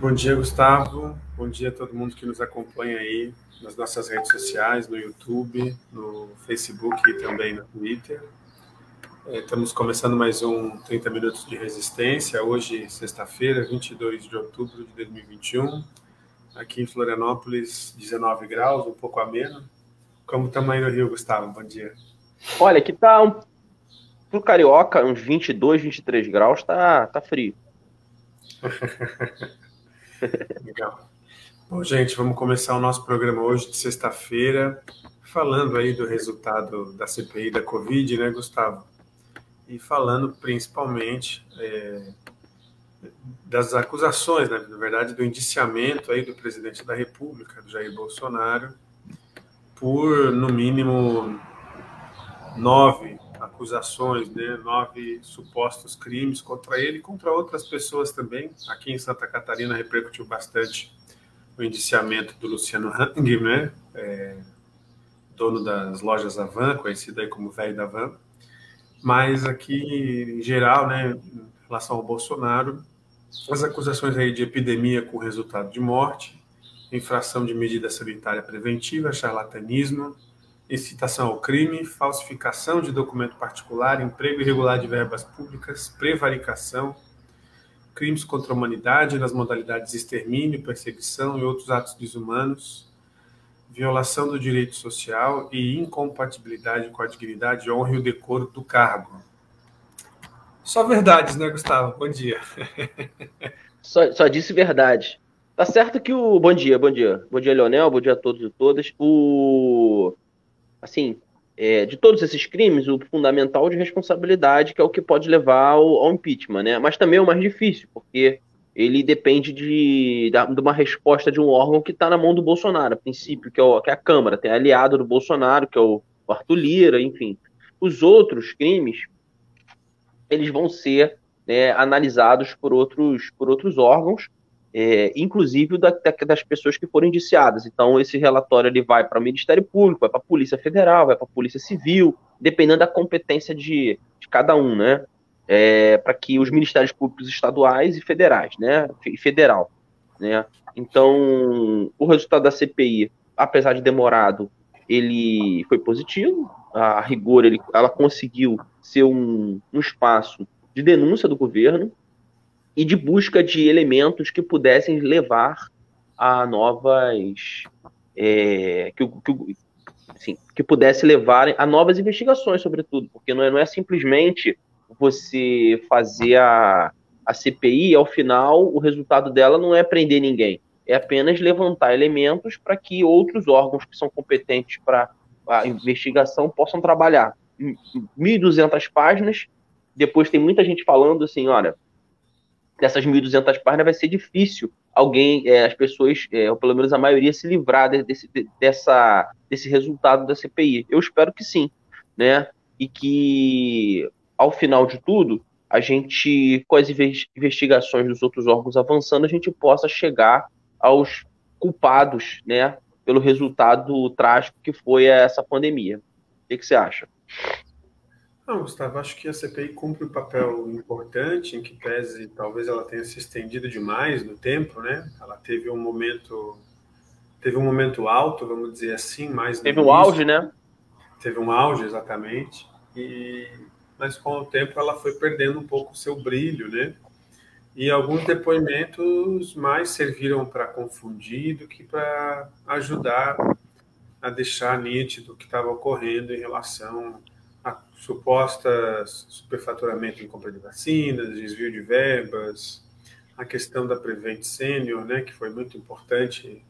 Bom dia, Gustavo. Bom dia a todo mundo que nos acompanha aí nas nossas redes sociais, no YouTube, no Facebook e também no Twitter. É, estamos começando mais um 30 Minutos de Resistência, hoje, sexta-feira, 22 de outubro de 2021. Aqui em Florianópolis, 19 graus, um pouco ameno. Como estamos aí no Rio, Gustavo? Bom dia. Olha, aqui tá um, pro carioca, uns 22, 23 graus, tá, tá frio. Legal. Bom, gente, vamos começar o nosso programa hoje de sexta-feira, falando aí do resultado da CPI da Covid, né, Gustavo? E falando principalmente é, das acusações, né, na verdade, do indiciamento aí do presidente da República, do Jair Bolsonaro, por, no mínimo, nove acusações, né, nove supostos crimes contra ele e contra outras pessoas também. Aqui em Santa Catarina repercutiu bastante o indiciamento do Luciano Hang, né, é, dono das lojas Avan, conhecido aí como velho da Van. Mas aqui, em geral, né, em relação ao Bolsonaro, as acusações aí de epidemia com resultado de morte, infração de medida sanitária preventiva, charlatanismo, incitação ao crime, falsificação de documento particular, emprego irregular de verbas públicas, prevaricação, crimes contra a humanidade nas modalidades extermínio, perseguição e outros atos desumanos, violação do direito social e incompatibilidade com a dignidade, honra e o decoro do cargo. Só verdades, né, Gustavo? Bom dia. Só, só disse verdade. Tá certo que o. Bom dia, bom dia. Bom dia, Leonel. Bom dia a todos e todas. O assim, é, de todos esses crimes, o fundamental de responsabilidade, que é o que pode levar ao, ao impeachment, né? Mas também é o mais difícil, porque ele depende de, de uma resposta de um órgão que está na mão do Bolsonaro, a princípio, que é, o, que é, a Câmara, tem aliado do Bolsonaro, que é o, Arthur Lira, enfim. Os outros crimes, eles vão ser né, analisados por outros, por outros órgãos, é, inclusive da, das pessoas que foram indiciadas. Então, esse relatório ele vai para o Ministério Público, vai para a Polícia Federal, vai para a Polícia Civil, dependendo da competência de, de cada um, né? É, para que os Ministérios Públicos estaduais e federais, né? E federal, né? Então, o resultado da CPI, apesar de demorado, ele foi positivo. A rigor, ele, ela conseguiu ser um, um espaço de denúncia do governo, e de busca de elementos que pudessem levar a novas. É, que, que, assim, que pudesse levar a novas investigações, sobretudo, porque não é, não é simplesmente você fazer a, a CPI, ao final, o resultado dela não é prender ninguém, é apenas levantar elementos para que outros órgãos que são competentes para a investigação possam trabalhar. 1.200 páginas, depois tem muita gente falando assim, olha, dessas 1.200 páginas vai ser difícil alguém, é, as pessoas, é, ou pelo menos a maioria, se livrar desse, dessa, desse resultado da CPI. Eu espero que sim, né? E que, ao final de tudo, a gente, com as investigações dos outros órgãos avançando, a gente possa chegar aos culpados, né? Pelo resultado trágico que foi essa pandemia. O que, que você acha? Não, Gustavo, acho que a CPI cumpre um papel importante, em que pese talvez ela tenha se estendido demais no tempo, né? Ela teve um momento, teve um momento alto, vamos dizer assim, mais teve um auge, né? Teve um auge, exatamente. E mas com o tempo ela foi perdendo um pouco o seu brilho, né? E alguns depoimentos mais serviram para confundir do que para ajudar a deixar nítido o que estava ocorrendo em relação a supostas superfaturamento em compra de vacinas, desvio de verbas, a questão da Prevent Senior, né, que foi muito importante.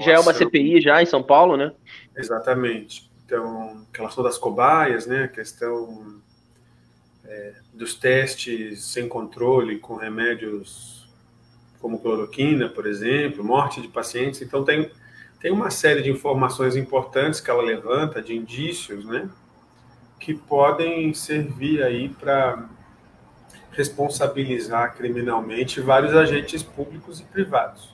Já é uma CPI já em São Paulo, né? Exatamente. Então, a relação das cobaias, né, a questão é, dos testes sem controle com remédios como cloroquina, por exemplo, morte de pacientes. Então, tem, tem uma série de informações importantes que ela levanta, de indícios, né, que podem servir aí para responsabilizar criminalmente vários agentes públicos e privados.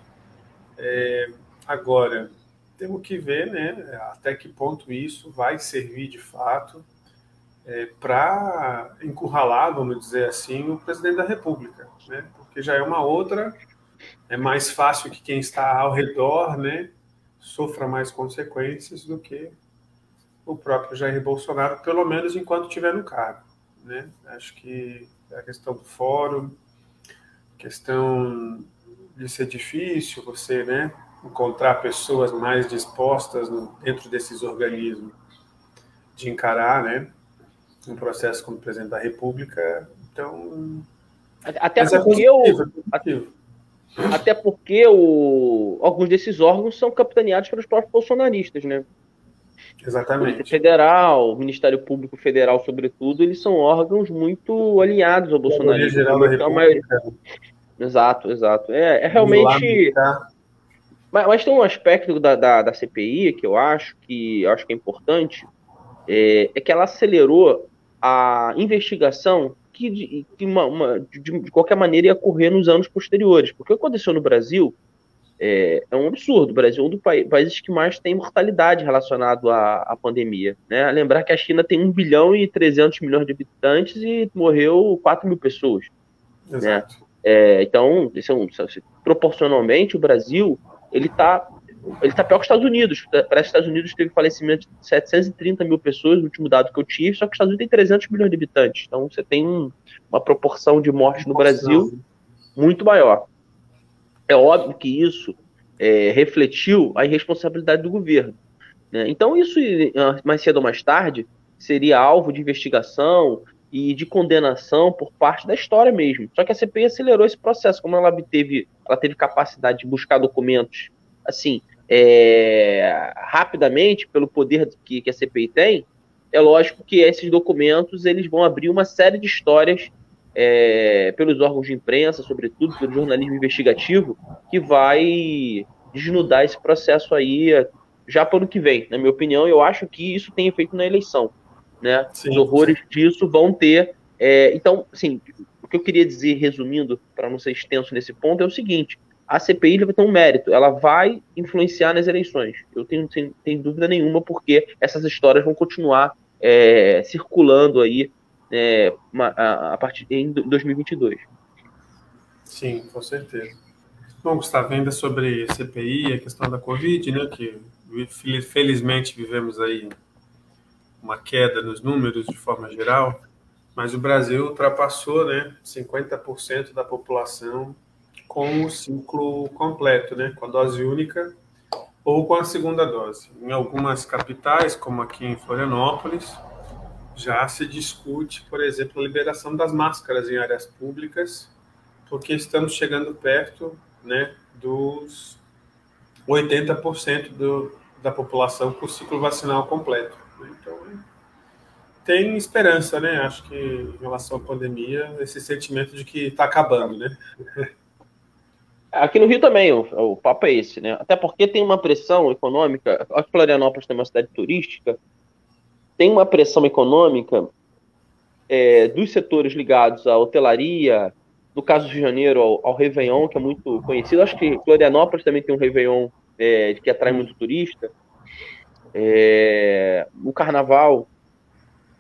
É, agora, temos que ver né, até que ponto isso vai servir de fato é, para encurralar, vamos dizer assim, o presidente da República, né? porque já é uma outra é mais fácil que quem está ao redor, né, sofra mais consequências do que o próprio Jair Bolsonaro, pelo menos enquanto estiver no cargo, né? Acho que a questão do fórum, questão de ser difícil você, né, encontrar pessoas mais dispostas no, dentro desses organismos de encarar, né, um processo como presidente da República. Então, até é porque é positivo, o, é até porque o, alguns desses órgãos são capitaneados pelos próprios bolsonaristas, né? Exatamente. Federal, o Ministério Público Federal, sobretudo, eles são órgãos muito alinhados ao da República. Maioria... Exato, exato. É, é realmente. Mas, mas, tem um aspecto da, da, da, CPI que eu acho que eu acho que é importante, é, é que ela acelerou a investigação que, de, que uma, uma, de, de, qualquer maneira ia ocorrer nos anos posteriores. Porque o que aconteceu no Brasil é, é um absurdo. O Brasil é um dos países que mais tem mortalidade relacionado à, à pandemia. Né? Lembrar que a China tem 1 bilhão e 300 milhões de habitantes e morreu 4 mil pessoas. Né? Exato. Né? É, então, é um, proporcionalmente, o Brasil ele está ele tá pior que os Estados Unidos. Parece que os Estados Unidos teve falecimento de 730 mil pessoas, no último dado que eu tive, só que os Estados Unidos tem 300 milhões de habitantes. Então, você tem um, uma proporção de mortes no Brasil muito maior. É óbvio que isso é, refletiu a irresponsabilidade do governo. Né? Então, isso, ah, mais cedo ou mais tarde, seria alvo de investigação e de condenação por parte da história mesmo. Só que a CPI acelerou esse processo, como ela teve, ela teve capacidade de buscar documentos assim é, rapidamente pelo poder que, que a CPI tem. É lógico que esses documentos eles vão abrir uma série de histórias é, pelos órgãos de imprensa, sobretudo pelo jornalismo investigativo, que vai desnudar esse processo aí já para o ano que vem. Na minha opinião, eu acho que isso tem efeito na eleição. Né? Sim, Os horrores sim. disso vão ter. É, então, assim, o que eu queria dizer, resumindo, para não ser extenso nesse ponto, é o seguinte: a CPI vai ter um mérito, ela vai influenciar nas eleições. Eu tenho, sem, tenho dúvida nenhuma, porque essas histórias vão continuar é, circulando aí é, a, a, partir em 2022. Sim, com certeza. Bom, Gustavo, ainda sobre CPI, a questão da Covid, né, que felizmente vivemos aí uma queda nos números de forma geral, mas o Brasil ultrapassou, né, 50% da população com o ciclo completo, né, com a dose única ou com a segunda dose. Em algumas capitais, como aqui em Florianópolis, já se discute, por exemplo, a liberação das máscaras em áreas públicas, porque estamos chegando perto né, dos 80% do, da população com o ciclo vacinal completo. Então, tem esperança, né? Acho que em relação à pandemia, esse sentimento de que está acabando, né? Aqui no Rio também, o, o papo é esse, né? Até porque tem uma pressão econômica. Acho que Florianópolis tem uma cidade turística, tem uma pressão econômica é, dos setores ligados à hotelaria, no caso do Rio de Janeiro, ao, ao Réveillon, que é muito conhecido. Acho que Florianópolis também tem um Réveillon é, que atrai muito turista. É, o carnaval,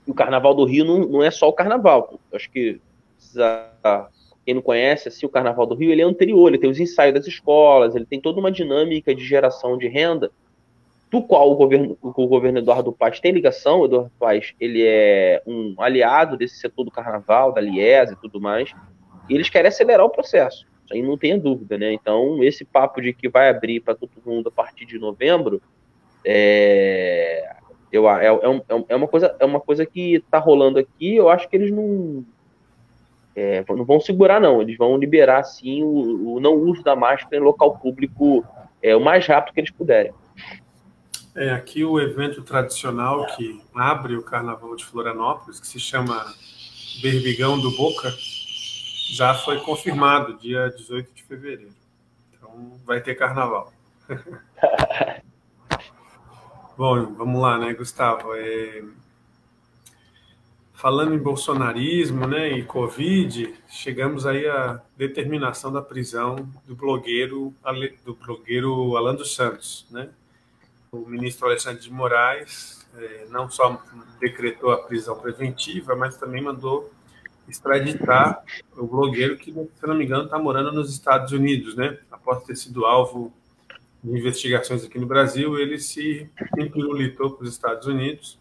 o carnaval do Rio não, não é só o carnaval. Acho que quem não conhece, assim, o carnaval do Rio ele é anterior, ele tem os ensaios das escolas, ele tem toda uma dinâmica de geração de renda do qual o governo, o governo Eduardo Paes tem ligação. O Eduardo Paes ele é um aliado desse setor do carnaval, da Liesa e tudo mais. E eles querem acelerar o processo. Isso aí não tenha dúvida, né? Então, esse papo de que vai abrir para todo mundo a partir de novembro é, eu, é, é, é, uma coisa, é uma coisa que está rolando aqui. Eu acho que eles não, é, não vão segurar, não. Eles vão liberar, sim, o, o não uso da máscara em local público é, o mais rápido que eles puderem. É, aqui o evento tradicional que abre o Carnaval de Florianópolis, que se chama Berbigão do Boca, já foi confirmado, dia 18 de fevereiro. Então vai ter carnaval. Bom, vamos lá, né, Gustavo? É... Falando em bolsonarismo né, e Covid, chegamos aí à determinação da prisão do blogueiro, do blogueiro Alan dos Santos, né? O ministro Alexandre de Moraes é, não só decretou a prisão preventiva, mas também mandou extraditar o blogueiro que, se não me engano, está morando nos Estados Unidos, né? Após ter sido alvo de investigações aqui no Brasil, ele se empirulitou para os Estados Unidos.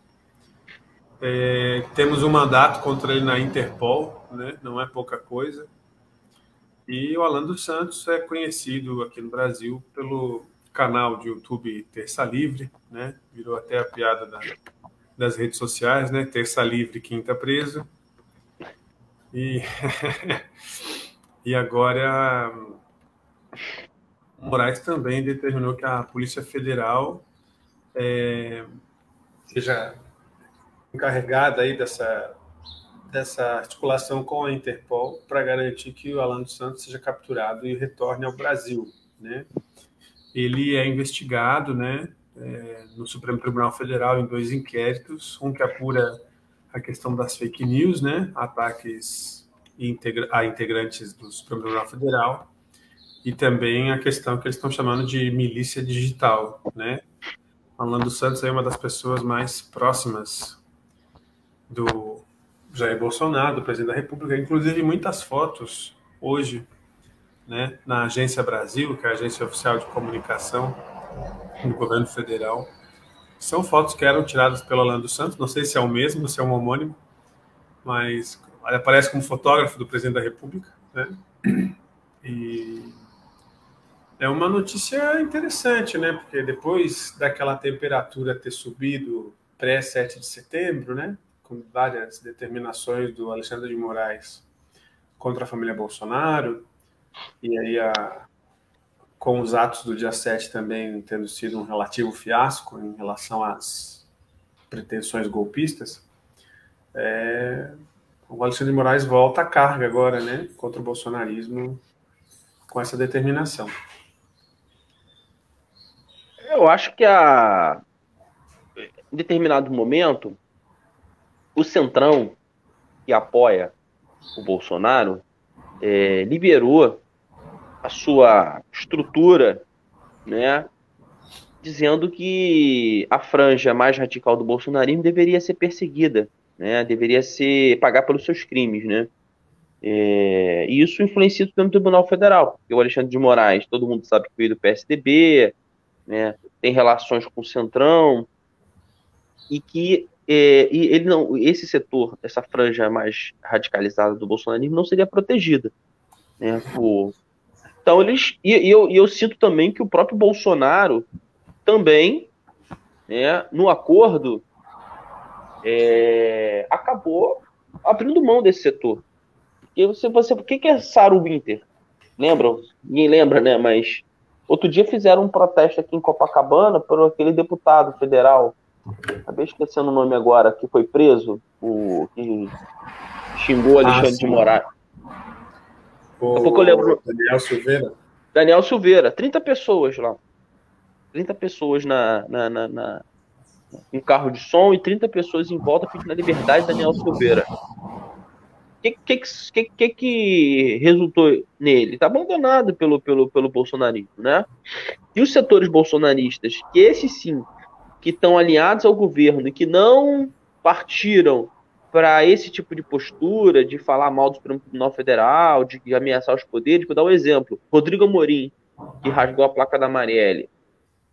É, temos um mandato contra ele na Interpol, né? Não é pouca coisa. E o Alan dos Santos é conhecido aqui no Brasil pelo canal de YouTube Terça Livre, né? Virou até a piada da, das redes sociais, né? Terça Livre, Quinta Preso. E, e agora Moraes também determinou que a Polícia Federal é, seja encarregada aí dessa, dessa articulação com a Interpol para garantir que o Alan dos Santos seja capturado e retorne ao Brasil, né? Ele é investigado, né, é, no Supremo Tribunal Federal em dois inquéritos, um que apura a questão das fake news, né, ataques a integrantes do Supremo Tribunal Federal, e também a questão que eles estão chamando de milícia digital, né? Orlando Santos é uma das pessoas mais próximas do Jair Bolsonaro, do presidente da República, inclusive muitas fotos hoje, né, na Agência Brasil, que é a agência oficial de comunicação do governo federal, são fotos que eram tiradas pelo Orlando Santos, não sei se é o mesmo, se é um homônimo, mas aparece como fotógrafo do presidente da República, né? E é uma notícia interessante, né? Porque depois daquela temperatura ter subido pré-7 de setembro, né? Com várias determinações do Alexandre de Moraes contra a família Bolsonaro, e aí a, com os atos do dia 7 também tendo sido um relativo fiasco em relação às pretensões golpistas, é, o Alexandre de Moraes volta à carga agora, né? Contra o bolsonarismo com essa determinação. Eu acho que a em determinado momento o centrão que apoia o Bolsonaro é, liberou a sua estrutura, né, dizendo que a franja mais radical do bolsonarismo deveria ser perseguida, né, deveria ser pagar pelos seus crimes, né. É, e isso influencia o Supremo Tribunal Federal, porque o Alexandre de Moraes, todo mundo sabe que veio do PSDB, né, tem relações com o Centrão, e que é, e ele não, esse setor, essa franja mais radicalizada do bolsonarismo não seria protegida. Né, por... Então eles. E, e, eu, e eu sinto também que o próprio Bolsonaro também, né, no acordo, é, acabou abrindo mão desse setor. Porque você, você, o que é Saro Winter? Lembram? Ninguém lembra, né? Mas Outro dia fizeram um protesto aqui em Copacabana por aquele deputado federal, acabei esquecendo o nome agora, que foi preso, o que xingou Alexandre ah, de Moraes. O... Daqui a pouco eu lembro. Daniel Silveira. Daniel Silveira, 30 pessoas lá. 30 pessoas na, na, na, na um carro de som e 30 pessoas em volta pedindo a liberdade de Daniel Silveira que, que, que, que resultou nele? Está abandonado pelo, pelo, pelo bolsonarismo, né? E os setores bolsonaristas, que esses sim, que estão alinhados ao governo e que não partiram para esse tipo de postura, de falar mal do Supremo Tribunal Federal, de ameaçar os poderes, vou dar um exemplo. Rodrigo Amorim, que rasgou a placa da Marielle,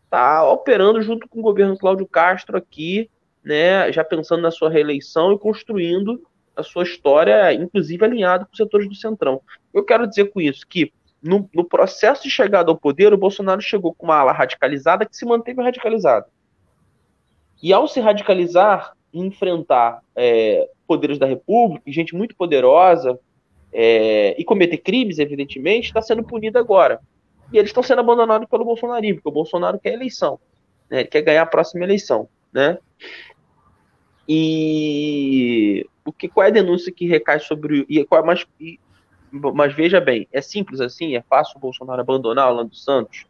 está operando junto com o governo Cláudio Castro aqui, né, já pensando na sua reeleição e construindo a sua história, inclusive alinhado com os setores do Centrão. Eu quero dizer com isso que no, no, processo de chegada ao poder, o Bolsonaro chegou com uma ala radicalizada que se manteve radicalizada. E ao se radicalizar enfrentar é, poderes da República, gente muito poderosa, é, e cometer crimes, evidentemente, está sendo punido agora. E eles estão sendo abandonados pelo Bolsonarismo, porque o Bolsonaro quer eleição. Né? Ele quer ganhar a próxima eleição. Né? E o que, qual é a denúncia que recai sobre. E qual, mas, e, mas veja bem, é simples assim? É fácil o Bolsonaro abandonar o Orlando Santos?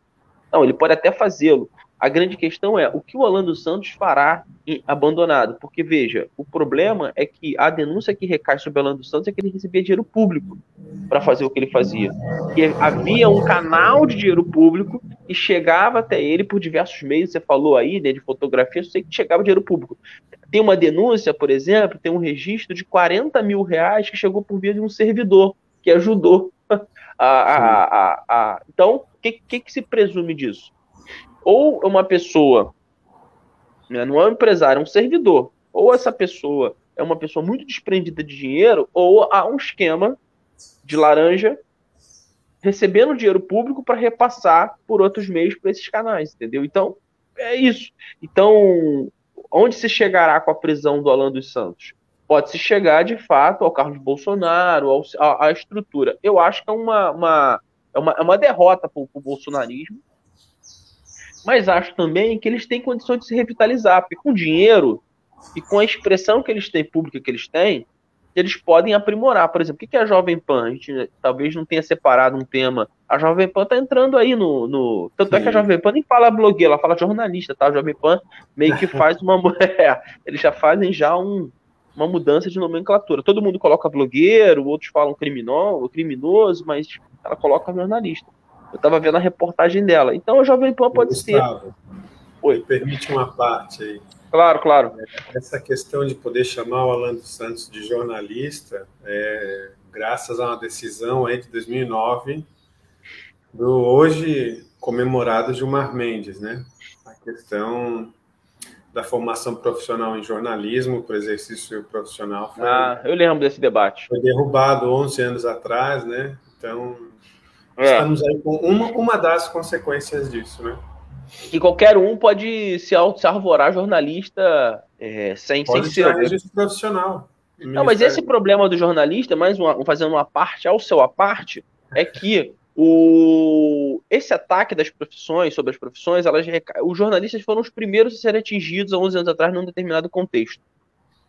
Não, ele pode até fazê-lo. A grande questão é o que o Alan dos Santos fará abandonado? Porque, veja, o problema é que a denúncia que recai sobre o Alan dos Santos é que ele recebia dinheiro público para fazer o que ele fazia. E havia um canal de dinheiro público e chegava até ele por diversos meios. Você falou aí né, de fotografia, eu sei que chegava dinheiro público. Tem uma denúncia, por exemplo, tem um registro de 40 mil reais que chegou por via de um servidor que ajudou. a, a, a, a... Então, o que, que, que se presume disso? Ou uma pessoa, né, não é um empresário, é um servidor, ou essa pessoa é uma pessoa muito desprendida de dinheiro, ou há um esquema de laranja recebendo dinheiro público para repassar por outros meios para esses canais, entendeu? Então, é isso. Então, onde se chegará com a prisão do Alan dos Santos? Pode-se chegar, de fato, ao Carlos Bolsonaro, ao, à, à estrutura. Eu acho que é uma, uma, é uma, é uma derrota para o bolsonarismo, mas acho também que eles têm condições de se revitalizar, porque com dinheiro e com a expressão que eles têm, pública que eles têm, eles podem aprimorar. Por exemplo, o que é a Jovem Pan? A gente né, talvez não tenha separado um tema. A Jovem Pan está entrando aí no. no... Tanto Sim. é que a Jovem Pan nem fala blogueira, ela fala jornalista, tá? A Jovem Pan meio que faz uma. é, eles já fazem já um, uma mudança de nomenclatura. Todo mundo coloca blogueiro, outros falam criminoso, mas ela coloca jornalista. Eu estava vendo a reportagem dela. Então a Jovem Pan pode Gustavo, ser. Oi. Permite uma parte aí. Claro, claro. Essa questão de poder chamar o Alan dos Santos de jornalista, é, graças a uma decisão aí de 2009 do hoje comemorado Gilmar Mendes, né? A questão da formação profissional em jornalismo, para exercício profissional. Foi, ah, eu lembro desse debate. Foi derrubado 11 anos atrás, né? Então, é. Estamos aí com uma, uma das consequências disso, né? E qualquer um pode se, se arvorar jornalista é, sem, pode sem ser. registro profissional. Não, mas esse problema do jornalista, mais uma, fazendo uma parte ao seu a parte, é que o, esse ataque das profissões, sobre as profissões, elas, os jornalistas foram os primeiros a serem atingidos há 11 anos atrás num determinado contexto.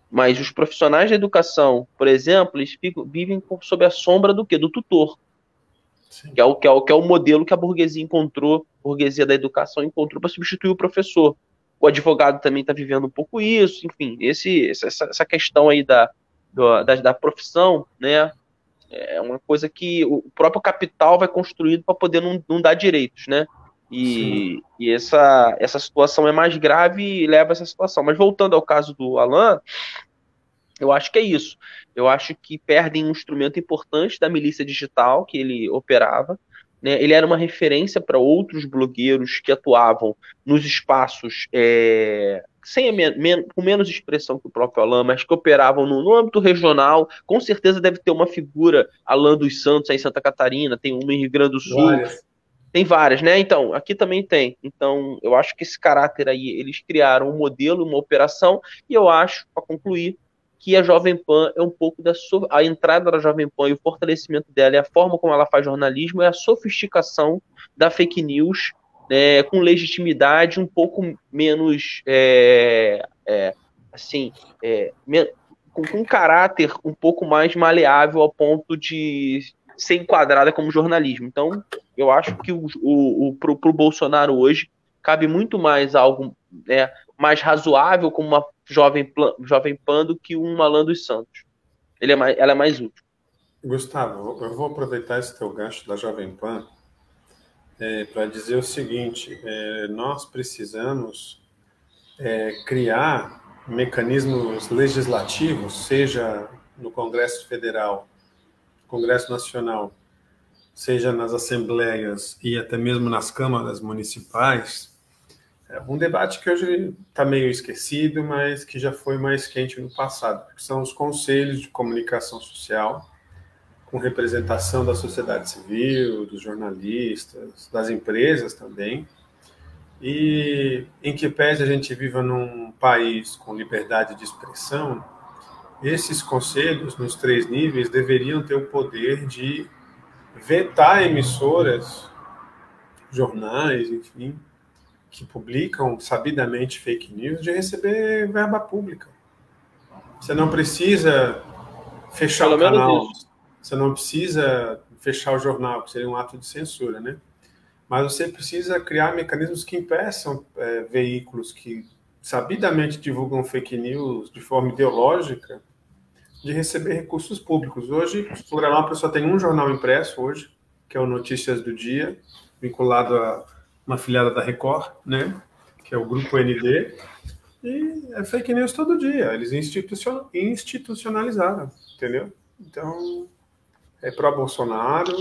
Mas os profissionais da educação, por exemplo, eles ficam, vivem sob a sombra do quê? Do tutor. Que é, o, que, é o, que é o modelo que a burguesia encontrou, a burguesia da educação encontrou para substituir o professor. O advogado também está vivendo um pouco isso, enfim, esse, essa, essa questão aí da, da, da profissão, né, é uma coisa que o próprio capital vai construído para poder não, não dar direitos, né? E, e, essa, essa situação é mais grave e leva a essa situação. Mas voltando ao caso do Alan, eu acho que é isso. Eu acho que perdem um instrumento importante da milícia digital que ele operava. Né? Ele era uma referência para outros blogueiros que atuavam nos espaços é, sem men com menos expressão que o próprio Alain, mas que operavam no, no, âmbito regional. Com certeza deve ter uma figura, Alain dos Santos, aí em Santa Catarina, tem uma em Rio Grande do Sul. Várias. Tem várias, né? Então, aqui também tem. Então, eu acho que esse caráter aí, eles criaram um modelo, uma operação, e eu acho, para concluir, que a Jovem Pan é um pouco da so... a entrada da Jovem Pan e o fortalecimento dela e a forma como ela faz jornalismo é a sofisticação da fake news né, com legitimidade um pouco menos é, é, assim é, com, com um caráter um pouco mais maleável ao ponto de ser enquadrada como jornalismo. Então, eu acho que o, o, o pro, pro Bolsonaro hoje cabe muito mais algo né, mais razoável como uma Jovem, Jovem Pan do que um Alan dos Santos. Ele é mais, ela é mais útil. Gustavo, eu vou aproveitar esse teu gancho da Jovem Pan é, para dizer o seguinte: é, nós precisamos é, criar mecanismos legislativos, seja no Congresso Federal, Congresso Nacional, seja nas assembleias e até mesmo nas câmaras municipais, um debate que hoje está meio esquecido, mas que já foi mais quente no passado, que são os conselhos de comunicação social, com representação da sociedade civil, dos jornalistas, das empresas também, e em que pese a gente viva num país com liberdade de expressão, esses conselhos, nos três níveis, deveriam ter o poder de vetar emissoras, jornais, enfim, que publicam sabidamente fake news de receber verba pública. Você não precisa fechar Pelo o canal, você não precisa fechar o jornal, que seria um ato de censura, né? mas você precisa criar mecanismos que impeçam é, veículos que sabidamente divulgam fake news de forma ideológica de receber recursos públicos. Hoje, Florianópolis só tem um jornal impresso hoje, que é o Notícias do Dia, vinculado a uma filiada da Record, né, que é o Grupo ND, e é fake news todo dia. Eles institucionalizaram, entendeu? Então, é pró-Bolsonaro,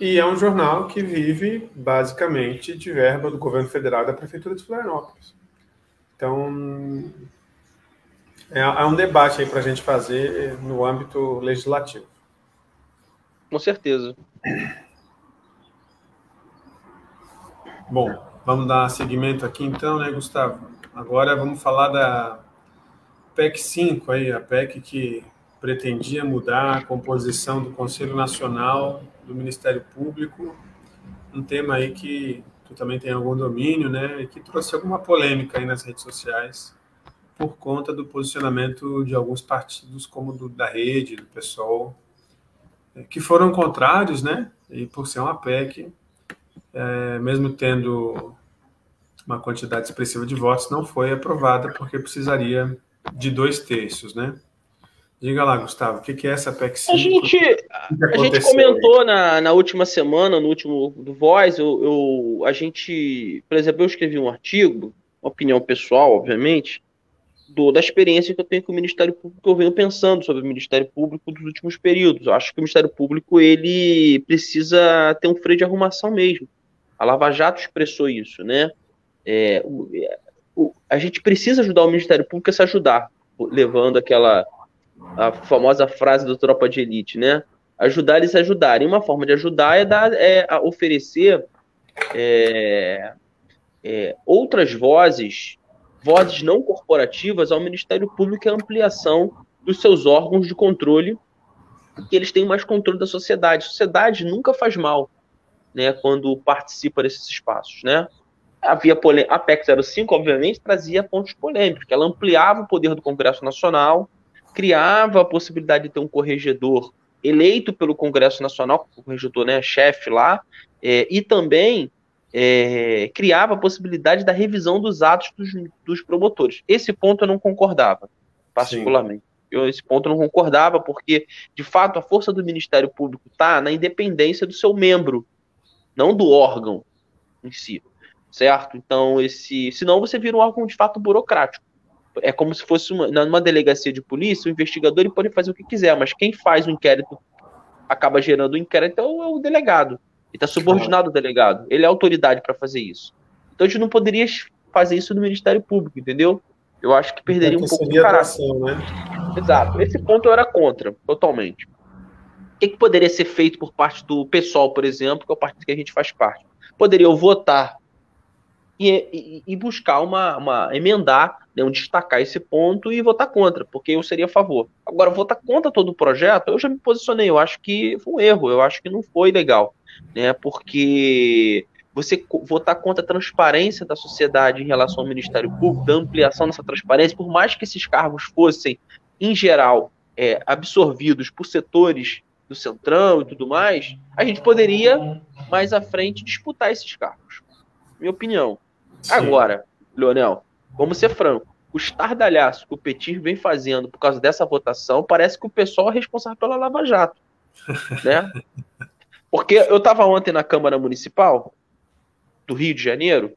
e é um jornal que vive basicamente de verba do governo federal da prefeitura de Florianópolis. Então, é, é um debate aí para a gente fazer no âmbito legislativo. Com certeza. Bom, vamos dar seguimento aqui então, né, Gustavo? Agora vamos falar da PEC 5 aí, a PEC que pretendia mudar a composição do Conselho Nacional do Ministério Público, um tema aí que tu também tem algum domínio, né, e que trouxe alguma polêmica aí nas redes sociais por conta do posicionamento de alguns partidos, como do da Rede, do PSOL, que foram contrários, né, e por ser uma PEC, é, mesmo tendo uma quantidade expressiva de votos, não foi aprovada porque precisaria de dois terços, né? Diga lá, Gustavo, o que é essa PEC 5? A gente, a gente comentou na, na última semana, no último do Voz, eu, eu, a gente, por exemplo, eu escrevi um artigo, uma opinião pessoal, obviamente, do, da experiência que eu tenho com o Ministério Público, que eu venho pensando sobre o Ministério Público dos últimos períodos. Eu acho que o Ministério Público ele precisa ter um freio de arrumação mesmo. A Lava Jato expressou isso, né? É, o, o, a gente precisa ajudar o Ministério Público a se ajudar, levando aquela a famosa frase do Tropa de Elite, né? Ajudar eles a ajudarem. Uma forma de ajudar é, dar, é oferecer é, é, outras vozes, vozes não corporativas ao Ministério Público e a ampliação dos seus órgãos de controle, que eles têm mais controle da sociedade. A sociedade nunca faz mal, né, quando participa desses espaços, né? Havia a PEC 05, obviamente, trazia pontos polêmicos, que ela ampliava o poder do Congresso Nacional, criava a possibilidade de ter um corregedor eleito pelo Congresso Nacional, o corregedor, né, chefe lá, é, e também é, criava a possibilidade da revisão dos atos dos, dos, promotores. Esse ponto eu não concordava, particularmente. Eu, esse ponto eu não concordava, porque, de fato, a força do Ministério Público está na independência do seu membro, não do órgão em si. Certo? Então, esse. Senão você vira um órgão de fato burocrático é como se fosse uma, numa delegacia de polícia, o investigador ele pode fazer o que quiser, mas quem faz o inquérito acaba gerando o inquérito é o, é o delegado. Ele está subordinado ao delegado. Ele é autoridade para fazer isso. Então a gente não poderia fazer isso no Ministério Público, entendeu? Eu acho que perderia um pouco de caráter. Né? Exato. Esse ponto eu era contra, totalmente. Que, que, poderia ser feito por parte do pessoal, por exemplo, que é o partido que a gente faz parte? Poderia eu votar e, e, e buscar uma, uma emendar, né, um destacar esse ponto e votar contra, porque eu seria a favor. Agora, votar contra todo o projeto, eu já me posicionei, eu acho que foi um erro, eu acho que não foi legal, né, porque você votar contra a transparência da sociedade em relação ao Ministério Público, da ampliação dessa transparência, por mais que esses cargos fossem, em geral, é, absorvidos por setores do Centrão e tudo mais, a gente poderia, mais à frente, disputar esses cargos. Minha opinião. Sim. Agora, Leonel, vamos ser franco. O estardalhaço que o Petir vem fazendo por causa dessa votação parece que o pessoal é responsável pela Lava Jato. né? Porque eu estava ontem na Câmara Municipal do Rio de Janeiro,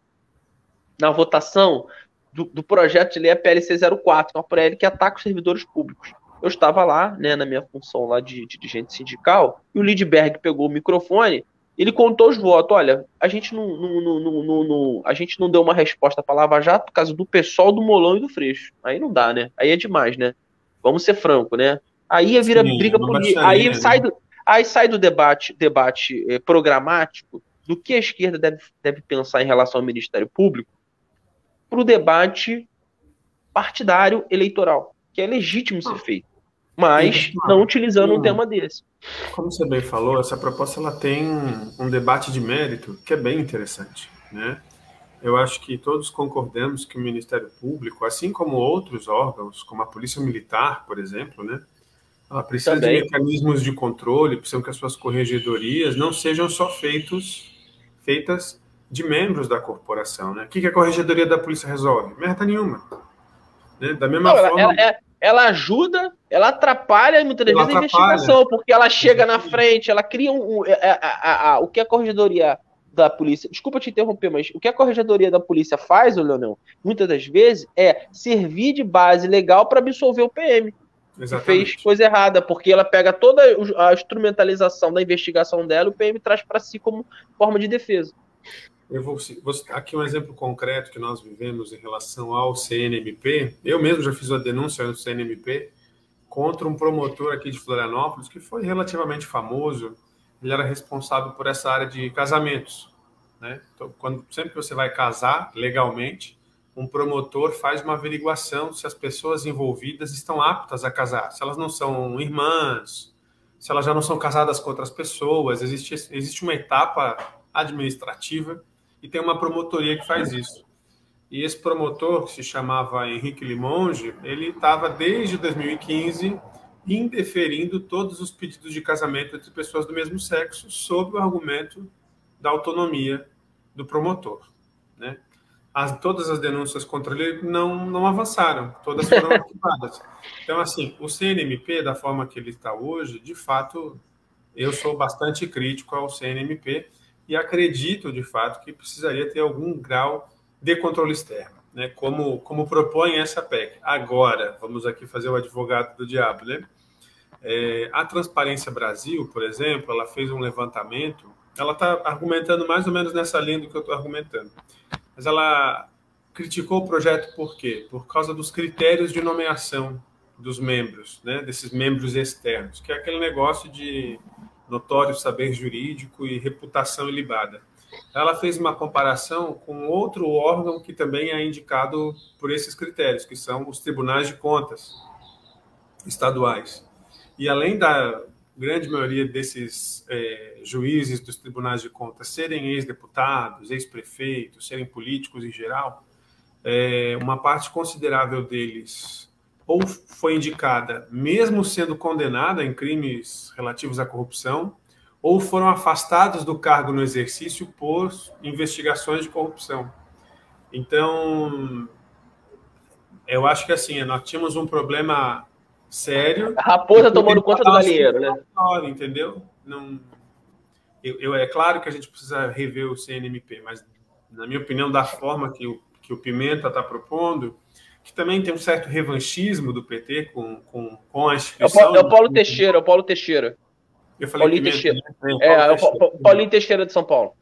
na votação do, do projeto de lei PLC 04, uma PL que ataca os servidores públicos. Eu estava lá, né, na minha função lá de, de dirigente sindical, e o Lidberg pegou o microfone ele contou os votos. Olha, a gente não, não, não, não a gente não deu uma resposta para Lava Jato por causa do pessoal do Molão e do Freixo. Aí não dá, né? Aí é demais, né? Vamos ser franco, né? Aí vira Sim, briga política. Aí né? sai do, aí sai do debate, debate eh, programático do que a esquerda deve, deve pensar em relação ao Ministério Público para o debate partidário eleitoral, que é legítimo ser feito mas não utilizando um tema desse. Como você bem falou, essa proposta ela tem um debate de mérito que é bem interessante, né? Eu acho que todos concordamos que o Ministério Público, assim como outros órgãos, como a Polícia Militar, por exemplo, né, ela precisa Também. de mecanismos de controle, precisa que as suas corregedorias não sejam só feitos feitas de membros da corporação. Né? O que, a Corregedoria da Polícia resolve? Merda nenhuma. Né? Da mesma Não, forma. Ela, ela, ela, ajuda, ela atrapalha muitas vezes a investigação, porque ela chega na frente, ela cria um. um a, a, a, o que a Corregedoria da polícia. Desculpa te interromper, mas o que a corregedoria da polícia faz, Leonel, muitas das vezes, é servir de base legal para absolver o PM. Exatamente. fez coisa errada, porque ela pega toda a instrumentalização da investigação dela e o PM traz para si como forma de defesa. Eu vou, vou aqui um exemplo concreto que nós vivemos em relação ao CNMP. Eu mesmo já fiz uma denúncia no CNMP contra um promotor aqui de Florianópolis que foi relativamente famoso. Ele era responsável por essa área de casamentos. Né? Então, quando, sempre que você vai casar legalmente, um promotor faz uma averiguação se as pessoas envolvidas estão aptas a casar, se elas não são irmãs, se elas já não são casadas com outras pessoas. Existe, existe uma etapa administrativa e tem uma promotoria que faz isso. E esse promotor, que se chamava Henrique Limonge, ele estava desde 2015 indeferindo todos os pedidos de casamento entre pessoas do mesmo sexo sob o argumento da autonomia do promotor. Né? As, todas as denúncias contra ele não, não avançaram, todas foram arquivadas. Então, assim, o CNMP, da forma que ele está hoje, de fato, eu sou bastante crítico ao CNMP, e acredito, de fato, que precisaria ter algum grau de controle externo, né? como, como propõe essa PEC. Agora, vamos aqui fazer o advogado do diabo, né? É, a Transparência Brasil, por exemplo, ela fez um levantamento, ela está argumentando mais ou menos nessa linha do que eu estou argumentando, mas ela criticou o projeto por quê? Por causa dos critérios de nomeação dos membros, né? desses membros externos, que é aquele negócio de notório saber jurídico e reputação ilibada. Ela fez uma comparação com outro órgão que também é indicado por esses critérios, que são os tribunais de contas estaduais. E além da grande maioria desses é, juízes dos tribunais de contas serem ex-deputados, ex-prefeitos, serem políticos em geral, é, uma parte considerável deles ou foi indicada, mesmo sendo condenada em crimes relativos à corrupção, ou foram afastados do cargo no exercício por investigações de corrupção. Então, eu acho que assim, nós tínhamos um problema sério. A raposa tomando conta do galinheiro, né? Entendeu? Não, eu, eu, é claro que a gente precisa rever o CNMP, mas, na minha opinião, da forma que o, que o Pimenta está propondo, que também tem um certo revanchismo do PT com, com, com a instituição. É o Paulo Teixeira, é o Paulo Teixeira. Eu falei Paulinho Teixeira. Né? É, é, o Paulinho Teixeira de São Paulo.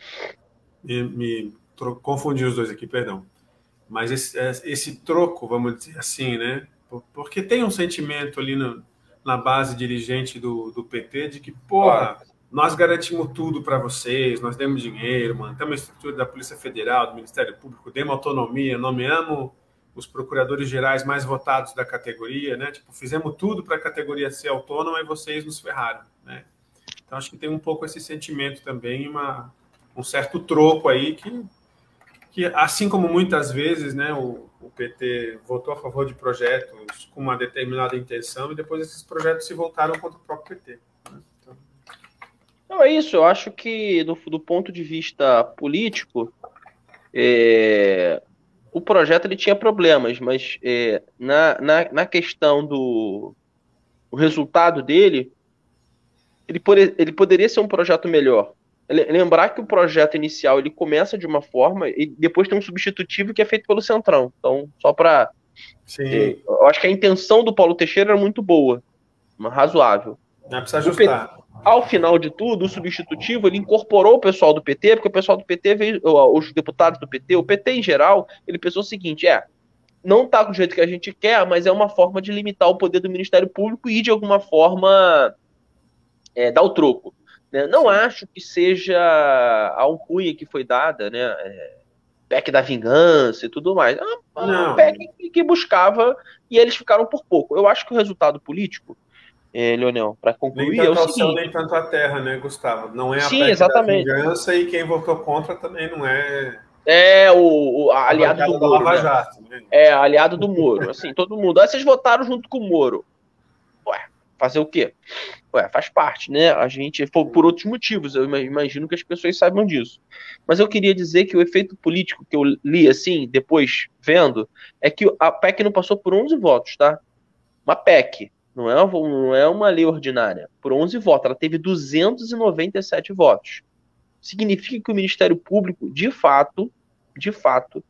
Me, me confundi os dois aqui, perdão. Mas esse, é, esse troco, vamos dizer assim, né? Porque tem um sentimento ali no, na base dirigente do, do PT de que, porra, nós garantimos tudo para vocês, nós demos dinheiro, mantemos a estrutura da Polícia Federal, do Ministério Público, demos autonomia, nomeamos os procuradores gerais mais votados da categoria, né? Tipo, fizemos tudo para a categoria ser autônoma e vocês nos ferraram, né? Então acho que tem um pouco esse sentimento também, uma, um certo troco aí que, que assim como muitas vezes, né, o, o PT votou a favor de projetos com uma determinada intenção e depois esses projetos se voltaram contra o próprio PT. Né? Então... Não é isso. Eu acho que do, do ponto de vista político, é, o projeto ele tinha problemas, mas é, na, na, na questão do o resultado dele, ele, pode, ele poderia ser um projeto melhor. Lembrar que o projeto inicial ele começa de uma forma e depois tem um substitutivo que é feito pelo Centrão. Então, só para. É, eu acho que a intenção do Paulo Teixeira era muito boa, razoável. Não precisa ajustar ao final de tudo, o substitutivo ele incorporou o pessoal do PT, porque o pessoal do PT veio, os deputados do PT, o PT em geral, ele pensou o seguinte: é, não tá do jeito que a gente quer, mas é uma forma de limitar o poder do Ministério Público e de alguma forma é, dar o troco. Né? Não acho que seja a alcunha que foi dada, né? É, PEC da vingança e tudo mais. É uma, uma PEC que, que buscava e eles ficaram por pouco. Eu acho que o resultado político é, Leonel, para concluir, nem tanto é o seguinte... nem tanto a terra, né, Gustavo? Não é a Sim, exatamente. vingança e quem votou contra também não é... É o, o aliado do Moro. Né? Jato, né? É, aliado do Moro. Assim, todo mundo. Aí vocês votaram junto com o Moro. Ué, fazer o quê? Ué, faz parte, né? A gente, por, por outros motivos, eu imagino que as pessoas saibam disso. Mas eu queria dizer que o efeito político que eu li, assim, depois vendo, é que a PEC não passou por 11 votos, tá? Uma PEC, não é, não é uma lei ordinária, por 11 votos. Ela teve 297 votos. Significa que o Ministério Público, de fato, de fato,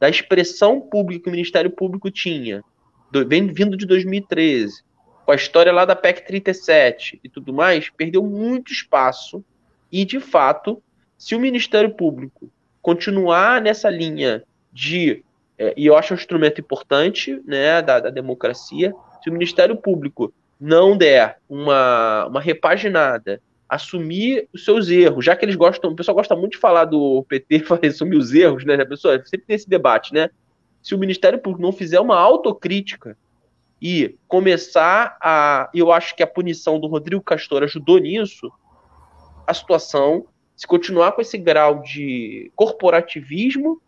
da expressão pública que o Ministério Público tinha, do, vindo de 2013, com a história lá da PEC 37 e tudo mais, perdeu muito espaço e, de fato, se o Ministério Público continuar nessa linha de, é, e eu acho um instrumento importante né, da, da democracia, se o Ministério Público não der uma, uma repaginada, assumir os seus erros, já que eles gostam, o pessoal gosta muito de falar do PT assumir os erros, né? A pessoa sempre tem esse debate, né? Se o Ministério Público não fizer uma autocrítica e começar a. Eu acho que a punição do Rodrigo Castor ajudou nisso. A situação, se continuar com esse grau de corporativismo,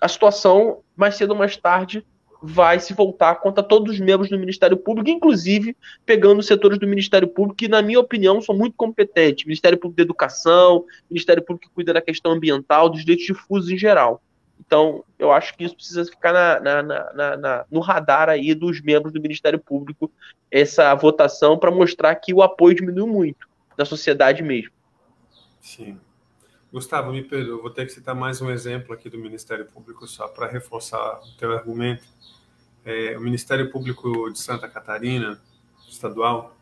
a situação, mais cedo ou mais tarde, vai se voltar contra todos os membros do Ministério Público, inclusive pegando setores do Ministério Público, que, na minha opinião, são muito competentes. Ministério Público da Educação, Ministério Público que cuida da questão ambiental, dos direitos difusos em geral. Então, eu acho que isso precisa ficar na, na, na, no radar aí dos membros do Ministério Público, essa votação, para mostrar que o apoio diminuiu muito da sociedade mesmo. Sim. Gustavo, me perdoa, vou ter que citar mais um exemplo aqui do Ministério Público só para reforçar o teu argumento. É, o Ministério Público de Santa Catarina, estadual,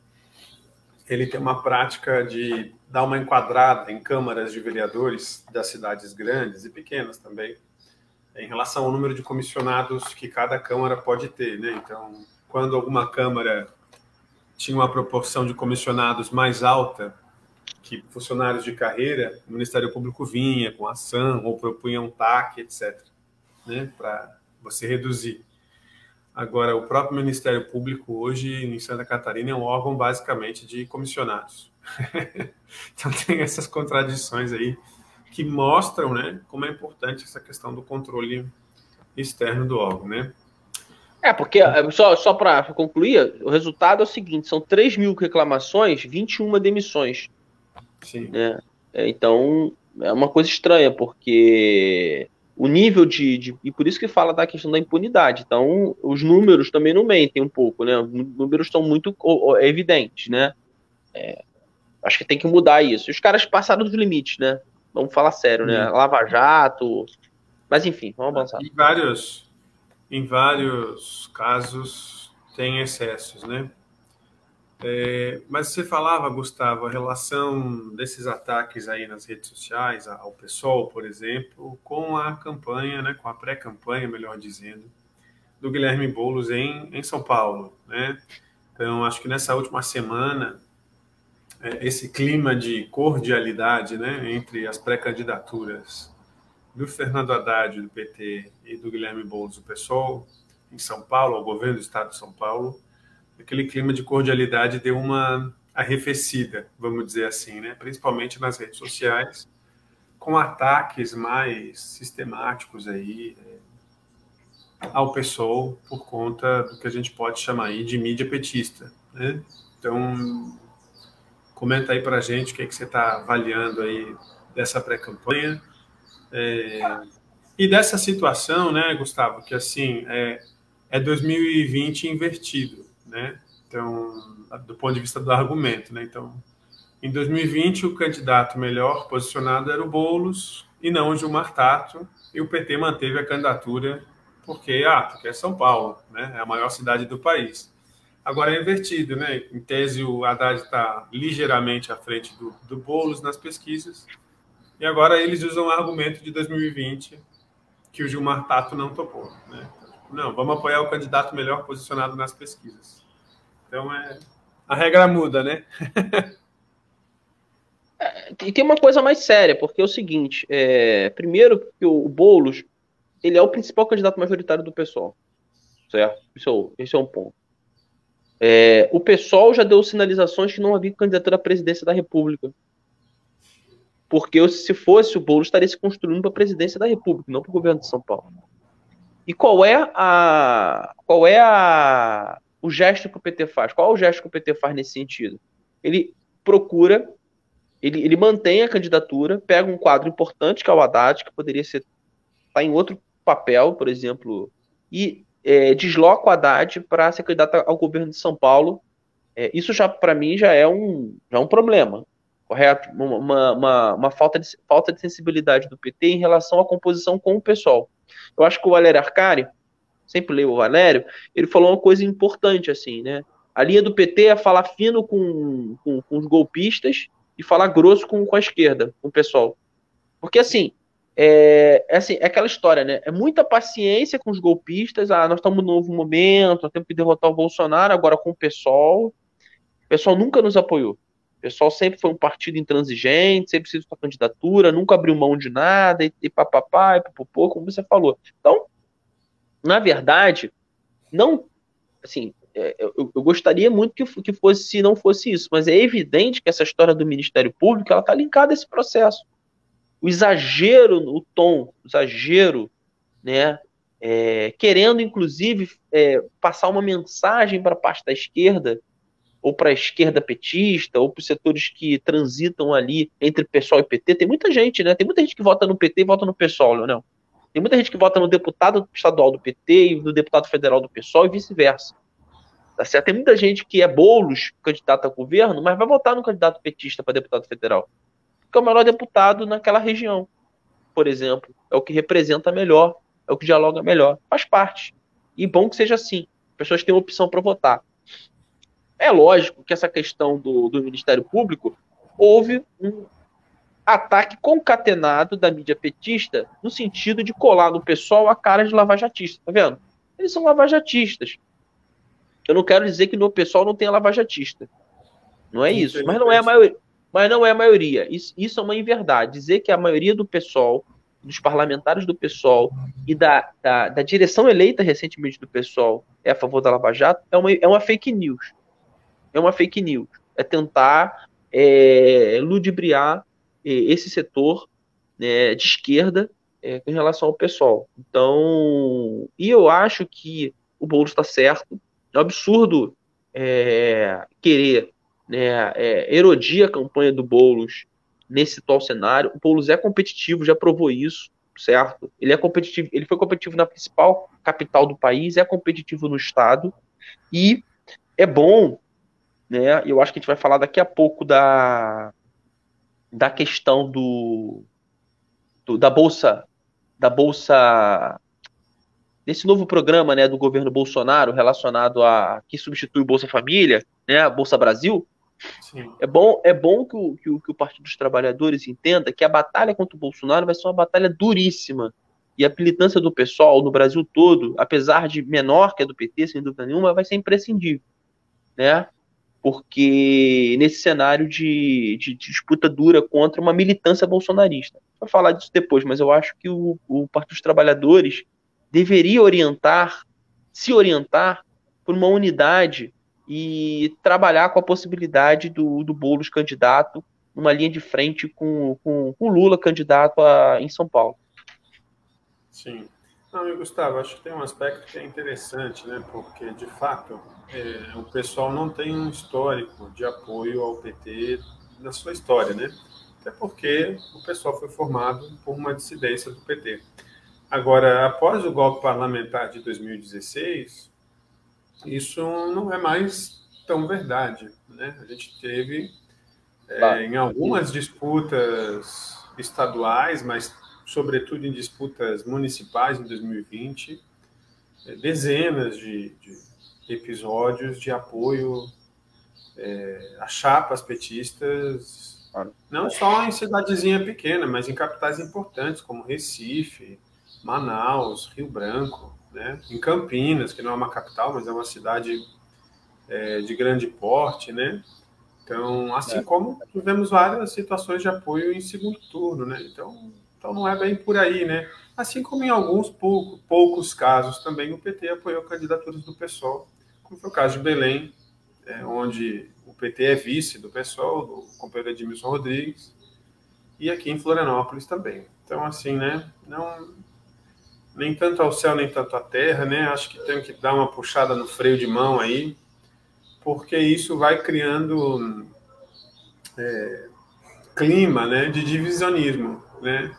ele tem uma prática de dar uma enquadrada em câmaras de vereadores das cidades grandes e pequenas também, em relação ao número de comissionados que cada Câmara pode ter. Né? Então, quando alguma Câmara tinha uma proporção de comissionados mais alta que funcionários de carreira, o Ministério Público vinha com ação ou propunha um TAC, etc., né? para você reduzir. Agora, o próprio Ministério Público hoje em Santa Catarina é um órgão basicamente de comissionados. então tem essas contradições aí que mostram né, como é importante essa questão do controle externo do órgão, né? É, porque, é, só, só para concluir, o resultado é o seguinte, são 3 mil reclamações, 21 demissões. Sim. Né? É, então, é uma coisa estranha, porque o nível de, de, E por isso que fala da questão da impunidade. Então, os números também não mentem um pouco, né? Os números estão muito evidentes, né? É, acho que tem que mudar isso. Os caras passaram dos limites, né? Vamos falar sério, né? Lava Jato. Mas enfim, vamos avançar. Em vários, em vários casos tem excessos, né? É, mas você falava, Gustavo, a relação desses ataques aí nas redes sociais, ao PSOL, por exemplo, com a campanha, né, com a pré-campanha, melhor dizendo, do Guilherme Boulos em, em São Paulo, né? Então, acho que nessa última semana é, esse clima de cordialidade né, entre as pré-candidaturas do Fernando Haddad, do PT, e do Guilherme Boulos, do PSOL, em São Paulo, ao governo do estado de São Paulo, aquele clima de cordialidade deu uma arrefecida, vamos dizer assim, né? principalmente nas redes sociais, com ataques mais sistemáticos aí é, ao PSOL por conta do que a gente pode chamar aí de mídia petista. Né? Então, Comenta aí para a gente o que, é que você está avaliando aí dessa pré-campanha. É, e dessa situação, né, Gustavo, que assim é, é 2020 invertido, né? Então, do ponto de vista do argumento, né? Então, em 2020 o candidato melhor posicionado era o Bolos e não o Gilmar Tato, e o PT manteve a candidatura porque, ah, porque é São Paulo, né? É a maior cidade do país. Agora é invertido, né? Em tese, o Haddad está ligeiramente à frente do, do Boulos nas pesquisas. E agora eles usam o argumento de 2020 que o Gilmar Tato não topou. Né? Não, vamos apoiar o candidato melhor posicionado nas pesquisas. Então, é, a regra muda, né? é, e tem uma coisa mais séria, porque é o seguinte: é, primeiro, que o Boulos ele é o principal candidato majoritário do pessoal. Certo? Isso, esse é um ponto. É, o pessoal já deu sinalizações que não havia candidatura à presidência da República. Porque se fosse o Boulos, estaria se construindo para a presidência da República, não para o governo de São Paulo. E qual é a qual é a, o gesto que o PT faz? Qual é o gesto que o PT faz nesse sentido? Ele procura, ele, ele mantém a candidatura, pega um quadro importante que é o Haddad, que poderia ser tá em outro papel, por exemplo, e é, desloca o Haddad para ser candidato ao governo de São Paulo. É, isso já, para mim, já é um, já é um problema, correto? Uma, uma, uma, falta, de, falta de sensibilidade do PT em relação à composição com o pessoal. Eu acho que o Valério Arcari, sempre leio o Valério, ele falou uma coisa importante, assim, né? A linha do PT é falar fino com, com, com os golpistas e falar grosso com, com a esquerda, com o pessoal. Porque, assim, é, é, assim, é aquela história, né? É muita paciência com os golpistas. Ah, nós estamos num novo momento, temos que derrotar o Bolsonaro agora com o PSOL. O pessoal nunca nos apoiou. O pessoal sempre foi um partido intransigente, sempre precisa sua candidatura, nunca abriu mão de nada, e, e papapá, e popopô, como você falou. Então, na verdade, não, assim, é, eu, eu, gostaria muito que, que fosse, se não fosse isso, mas é evidente que essa história do Ministério Público, ela está linkada a esse processo o exagero no tom, o exagero, né? É, querendo, inclusive, é, passar uma mensagem para a parte da esquerda, ou para a esquerda petista, ou para os setores que transitam ali entre PSOL e PT. Tem muita gente, né? Tem muita gente que vota no PT e vota no PSOL, Leonel. Tem muita gente que vota no deputado estadual do PT e no deputado federal do PSOL e vice-versa. Tá certo? Tem muita gente que é bolos candidato a governo, mas vai votar no candidato petista para deputado federal que é o melhor deputado naquela região, por exemplo. É o que representa melhor, é o que dialoga melhor. Faz parte. E bom que seja assim. As pessoas têm opção para votar. É lógico que essa questão do, do Ministério Público houve um ataque concatenado da mídia petista no sentido de colar no pessoal a cara de lavajatista, tá vendo? Eles são lavajatistas. Eu não quero dizer que no pessoal não tenha lavajatista. Não é isso, mas não é a maioria mas não é a maioria. Isso, isso é uma inverdade. Dizer que a maioria do PSOL, dos parlamentares do PSOL e da, da, da, direção eleita recentemente do PSOL é a favor da Lava Jato é uma, é uma fake news. É uma fake news. É tentar é, ludibriar esse setor né, de esquerda é, em relação ao PSOL. Então, e eu acho que o Boulos está certo. É um absurdo é, querer né, é, erodia a campanha do Boulos nesse atual cenário. O Boulos é competitivo, já provou isso, certo? Ele é competitivo, ele foi competitivo na principal capital do país, é competitivo no estado e é bom, né? Eu acho que a gente vai falar daqui a pouco da da questão do, do da bolsa da bolsa desse novo programa, né, do governo Bolsonaro relacionado a que substitui o Bolsa Família, né, a Bolsa Brasil, Sim. É bom, é bom que o, que, o, que o Partido dos Trabalhadores entenda que a batalha contra o Bolsonaro vai ser uma batalha duríssima. E a militância do pessoal no Brasil todo, apesar de menor que a do PT, sem dúvida nenhuma, vai ser imprescindível. Né? Porque nesse cenário de, de, disputa dura contra uma militância bolsonarista. Vou falar disso depois, mas eu acho que o, o Partido dos Trabalhadores deveria orientar, se orientar por uma unidade e trabalhar com a possibilidade do, do Boulos candidato numa linha de frente com, com, com Lula candidato a, em São Paulo. Sim. Não, Gustavo, acho que tem um aspecto que é interessante, né? Porque, de fato, é, o pessoal não tem um histórico de apoio ao PT na sua história, né? Até porque o pessoal foi formado por uma dissidência do PT. Agora, após o golpe parlamentar de 2016, isso não é mais tão verdade. Né? A gente teve é, em algumas disputas estaduais, mas sobretudo em disputas municipais em 2020, é, dezenas de, de, episódios de apoio é, a chapas petistas, não só em cidadezinha pequena, mas em capitais importantes como Recife, Manaus, Rio Branco né? Em Campinas, que não é uma capital, mas é uma cidade é, de grande porte, né? Então, assim é. como tivemos várias situações de apoio em segundo turno, né? Então, então não é bem por aí, né? Assim como em alguns pouco, poucos casos também o PT apoiou candidaturas do PSOL, como foi o caso de Belém, é, onde o PT é vice do PSOL, do companheiro Edmilson Rodrigues, e aqui em Florianópolis também. Então, assim, né? Não, nem tanto ao céu, nem tanto à terra, né? Acho que tem que dar uma puxada no freio de mão aí, porque isso vai criando é, clima, né, de divisionismo, né?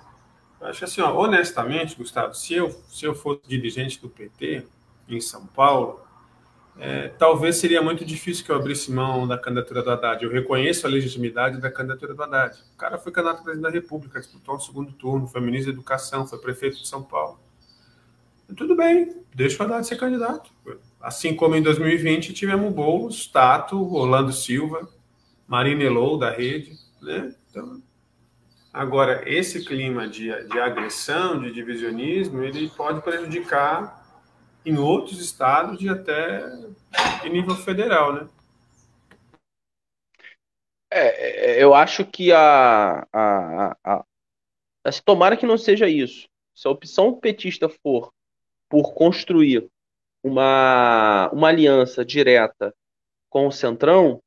Acho assim, ó, honestamente, Gustavo, se eu se eu fosse dirigente do PT em São Paulo, é, talvez seria muito difícil que eu abrisse mão da candidatura do Haddad. Eu reconheço a legitimidade da candidatura do Haddad. O cara foi candidato presidente da República, disputou um segundo turno, foi ministro da Educação, foi prefeito de São Paulo. Tudo bem, deixa o Haddad ser candidato. Assim como em 2020 tivemos Boulos, Tato, Orlando Silva, Marina Elou, da Rede. Né? Então, agora, esse clima de, de agressão, de divisionismo, ele pode prejudicar em outros estados e até em nível federal, né? É, é eu acho que a, a, a, a, tomara que não seja isso. Se a opção petista for por construir uma, uma aliança direta com o Centrão,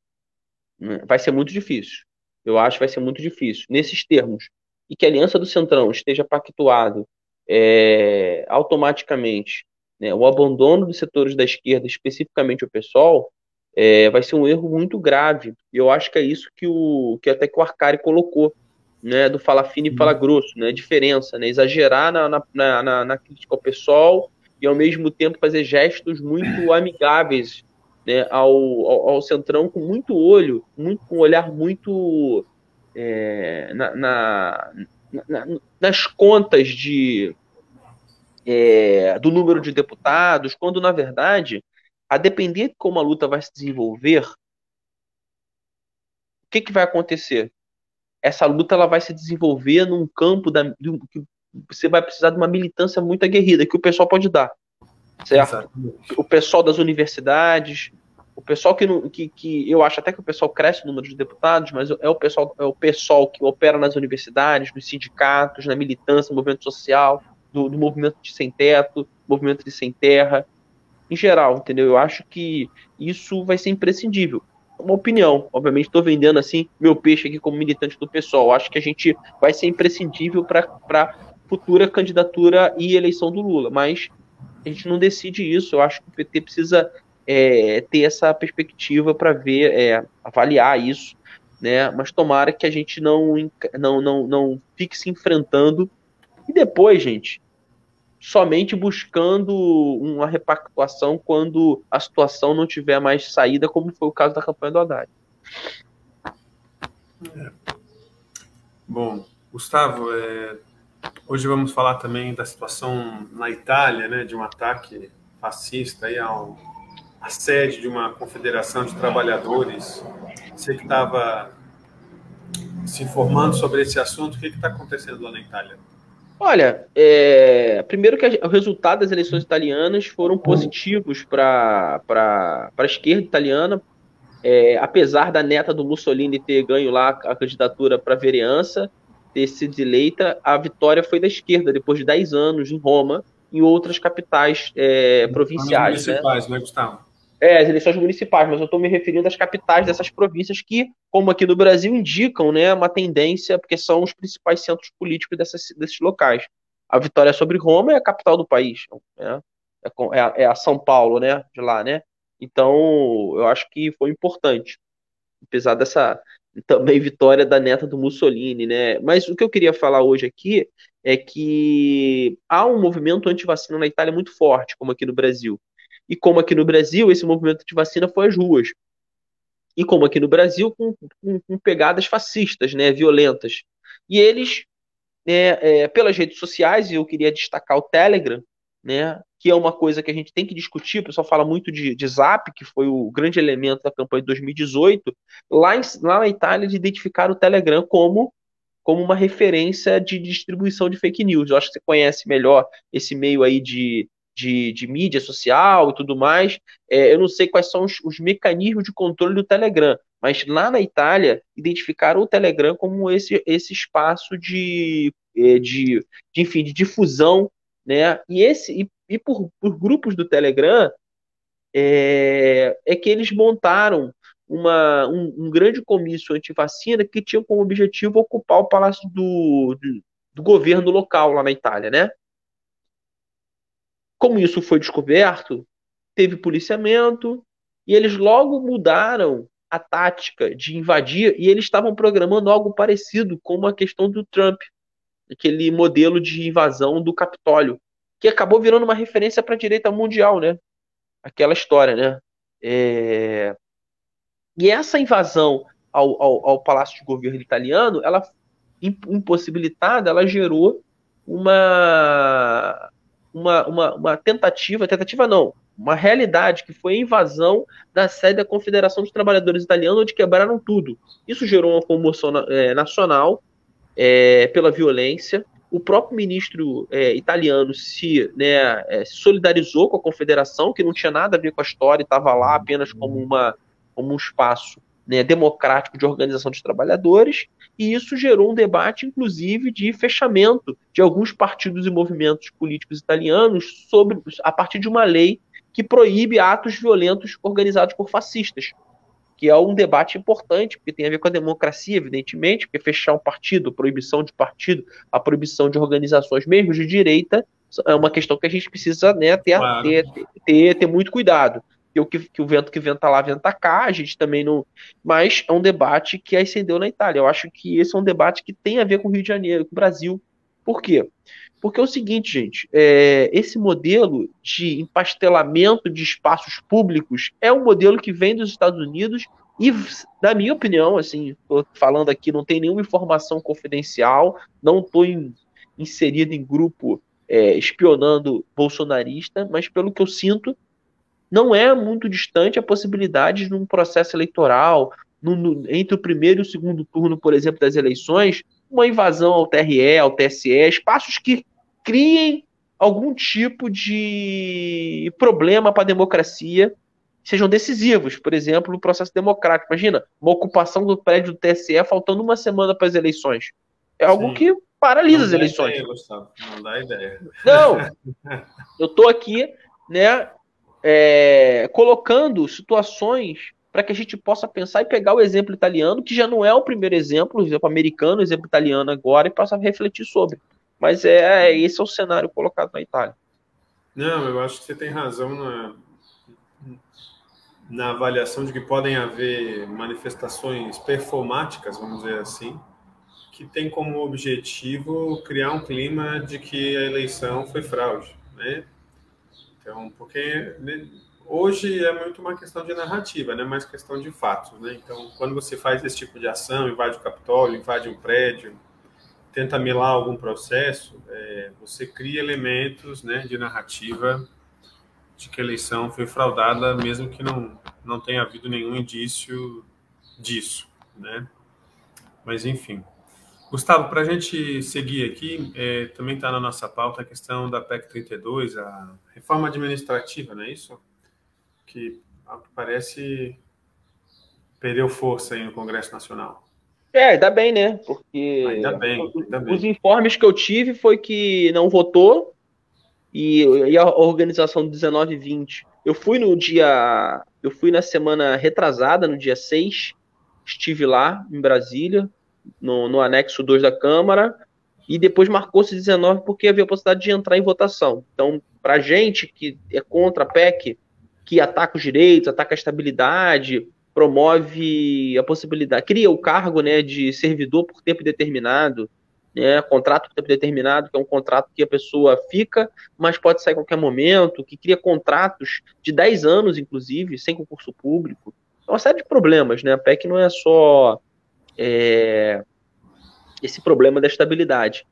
né, vai ser muito difícil. Eu acho que vai ser muito difícil. Nesses termos, e que a aliança do Centrão esteja pactuado é, automaticamente né, o abandono dos setores da esquerda, especificamente o PSOL, é, vai ser um erro muito grave. E eu acho que é isso que, o, que até que o Arcari colocou, né, do fala fino e fala uhum. grosso, né, diferença, né, exagerar na, na, na, na crítica ao PSOL e ao mesmo tempo fazer gestos muito amigáveis né, ao, ao, ao, Centrão com muito olho, muito, com um olhar muito é, na, na, na, nas contas de, é, do número de deputados, quando na verdade, a depender de como a luta vai se desenvolver, o que, que vai acontecer? Essa luta ela vai se desenvolver num campo da, de, que você vai precisar de uma militância muito aguerrida que o pessoal pode dar, certo? O pessoal das universidades, o pessoal que, não, que, que eu acho até que o pessoal cresce o número de deputados, mas é o pessoal é o pessoal que opera nas universidades, nos sindicatos, na militância, no movimento social do, do movimento de sem teto, movimento de sem terra, em geral, entendeu? Eu acho que isso vai ser imprescindível. Uma opinião, obviamente estou vendendo assim meu peixe aqui como militante do pessoal. Acho que a gente vai ser imprescindível para futura candidatura e eleição do Lula, mas a gente não decide isso. Eu acho que o PT precisa é, ter essa perspectiva para ver, é, avaliar isso, né? Mas tomara que a gente não, não, não, não fique se enfrentando. E depois, gente, somente buscando uma repactuação quando a situação não tiver mais saída, como foi o caso da campanha do Haddad. É. Bom, Gustavo, é, hoje vamos falar também da situação na Itália, né, de um ataque fascista aí ao, à sede de uma confederação de trabalhadores. Você que estava se informando sobre esse assunto, o que está acontecendo lá na Itália? Olha, é, primeiro que o resultado das eleições italianas foram positivos para a esquerda italiana, é, apesar da neta do Mussolini ter ganho lá a candidatura para vereança, ter sido eleita, a vitória foi da esquerda, depois de 10 anos em Roma, em outras capitais é, provinciais. Municipais, né, né Gustavo? É, as eleições municipais, mas eu estou me referindo às capitais dessas províncias que, como aqui no Brasil, indicam né, uma tendência, porque são os principais centros políticos dessas, desses locais. A vitória sobre Roma é a capital do país, né? é, a, é a São Paulo, né, de lá, né? Então, eu acho que foi importante, apesar dessa também vitória da neta do Mussolini, né? Mas o que eu queria falar hoje aqui é que há um movimento anti-vacina na Itália muito forte, como aqui no Brasil. E como aqui no Brasil, esse movimento de vacina foi às ruas. E como aqui no Brasil, com, com, com pegadas fascistas, né, violentas. E eles, né, é, pelas redes sociais, e eu queria destacar o Telegram, né, que é uma coisa que a gente tem que discutir, o pessoal fala muito de, de Zap, que foi o grande elemento da campanha de 2018, lá, em, lá na Itália de identificar o Telegram como como uma referência de distribuição de fake news. Eu acho que você conhece melhor esse meio aí de, de, de mídia social e tudo mais. É, eu não sei quais são os, os, mecanismos de controle do Telegram, mas lá na Itália identificaram o Telegram como esse, esse espaço de, é, de, de, enfim, de difusão, né? E esse e, e por, por, grupos do Telegram é, é que eles montaram uma, um, um grande comício antivacina que tinha como objetivo ocupar o palácio do, do, do governo local lá na Itália, né? como isso foi descoberto, teve policiamento e eles logo mudaram a tática de invadir e eles estavam programando algo parecido com a questão do Trump, aquele modelo de invasão do Capitólio, que acabou virando uma referência para a direita mundial, né? Aquela história, né? É... E essa invasão ao, ao, ao, Palácio de Governo italiano, ela impossibilitada, ela gerou uma, uma, uma, uma tentativa, tentativa não, uma realidade que foi a invasão da sede da Confederação dos Trabalhadores Italianos, onde quebraram tudo. Isso gerou uma comoção é, nacional é, pela violência. O próprio ministro é, italiano se, né, é, solidarizou com a Confederação, que não tinha nada a ver com a história, estava lá apenas como, uma, como um espaço né, democrático de organização dos trabalhadores, e isso gerou um debate, inclusive, de fechamento de alguns partidos e movimentos políticos italianos sobre a partir de uma lei que proíbe atos violentos organizados por fascistas, que é um debate importante, porque tem a ver com a democracia, evidentemente, porque fechar um partido, proibição de partido, a proibição de organizações mesmo de direita, é uma questão que a gente precisa né, ter, claro. ter, ter, ter, muito cuidado. Que o, que, que o vento que venta lá, venta cá, a gente também não. Mas é um debate que ascendeu na Itália. Eu acho que esse é um debate que tem a ver com o Rio de Janeiro, com o Brasil. Por quê? Porque é o seguinte, gente, é, esse modelo de empastelamento de espaços públicos é um modelo que vem dos Estados Unidos e, na minha opinião, assim, falando aqui, não tem nenhuma informação confidencial, não estou inserido em grupo é, espionando bolsonarista, mas pelo que eu sinto, não é muito distante a possibilidade de um processo eleitoral, no, no, entre o primeiro e o segundo turno, por exemplo, das eleições, uma invasão ao TRE, ao TSE, espaços que criem algum tipo de problema para a democracia, sejam decisivos. Por exemplo, no processo democrático. Imagina, uma ocupação do prédio do TSE faltando uma semana para as eleições. É algo Sim. que paralisa não as eleições. Ideia, Gustavo. Não dá ideia. Não, eu estou aqui, né, é, colocando situações para que a gente possa pensar e pegar o exemplo italiano, que já não é o primeiro exemplo, o exemplo americano, o exemplo italiano agora, e possa refletir sobre. Mas é, é, esse é o cenário colocado na Itália. Não, eu acho que você tem razão na, na avaliação de que podem haver manifestações performáticas, vamos dizer assim, que tem como objetivo criar um clima de que a eleição foi fraude, né? Então, porque né, hoje é muito uma questão de narrativa, né? Mais questão de fatos, né? Então, quando você faz esse tipo de ação, invade o Capitólio, invade um prédio, tenta melar algum processo, é, você cria elementos né, de narrativa de que a eleição foi fraudada, mesmo que não, não tenha havido nenhum indício disso. Né? Mas, enfim. Gustavo, para a gente seguir aqui, é, também está na nossa pauta a questão da PEC 32, a reforma administrativa, não é isso? Que, parece, perdeu força aí no Congresso Nacional. É, ainda bem, né? Porque ainda bem, ainda bem. os informes que eu tive foi que não votou e, e a organização do 19 e 20. Eu fui no dia. Eu fui na semana retrasada, no dia 6. Estive lá em Brasília, no, no anexo 2 da Câmara, e depois marcou-se 19 porque havia a possibilidade de entrar em votação. Então, para gente que é contra a PEC, que ataca os direitos, ataca a estabilidade, promove a possibilidade, cria o cargo né, de servidor por tempo determinado, né, contrato por tempo determinado, que é um contrato que a pessoa fica, mas pode sair a qualquer momento, que cria contratos de 10 anos, inclusive, sem concurso público. É uma série de problemas, né? A PEC não é só é, esse problema da estabilidade.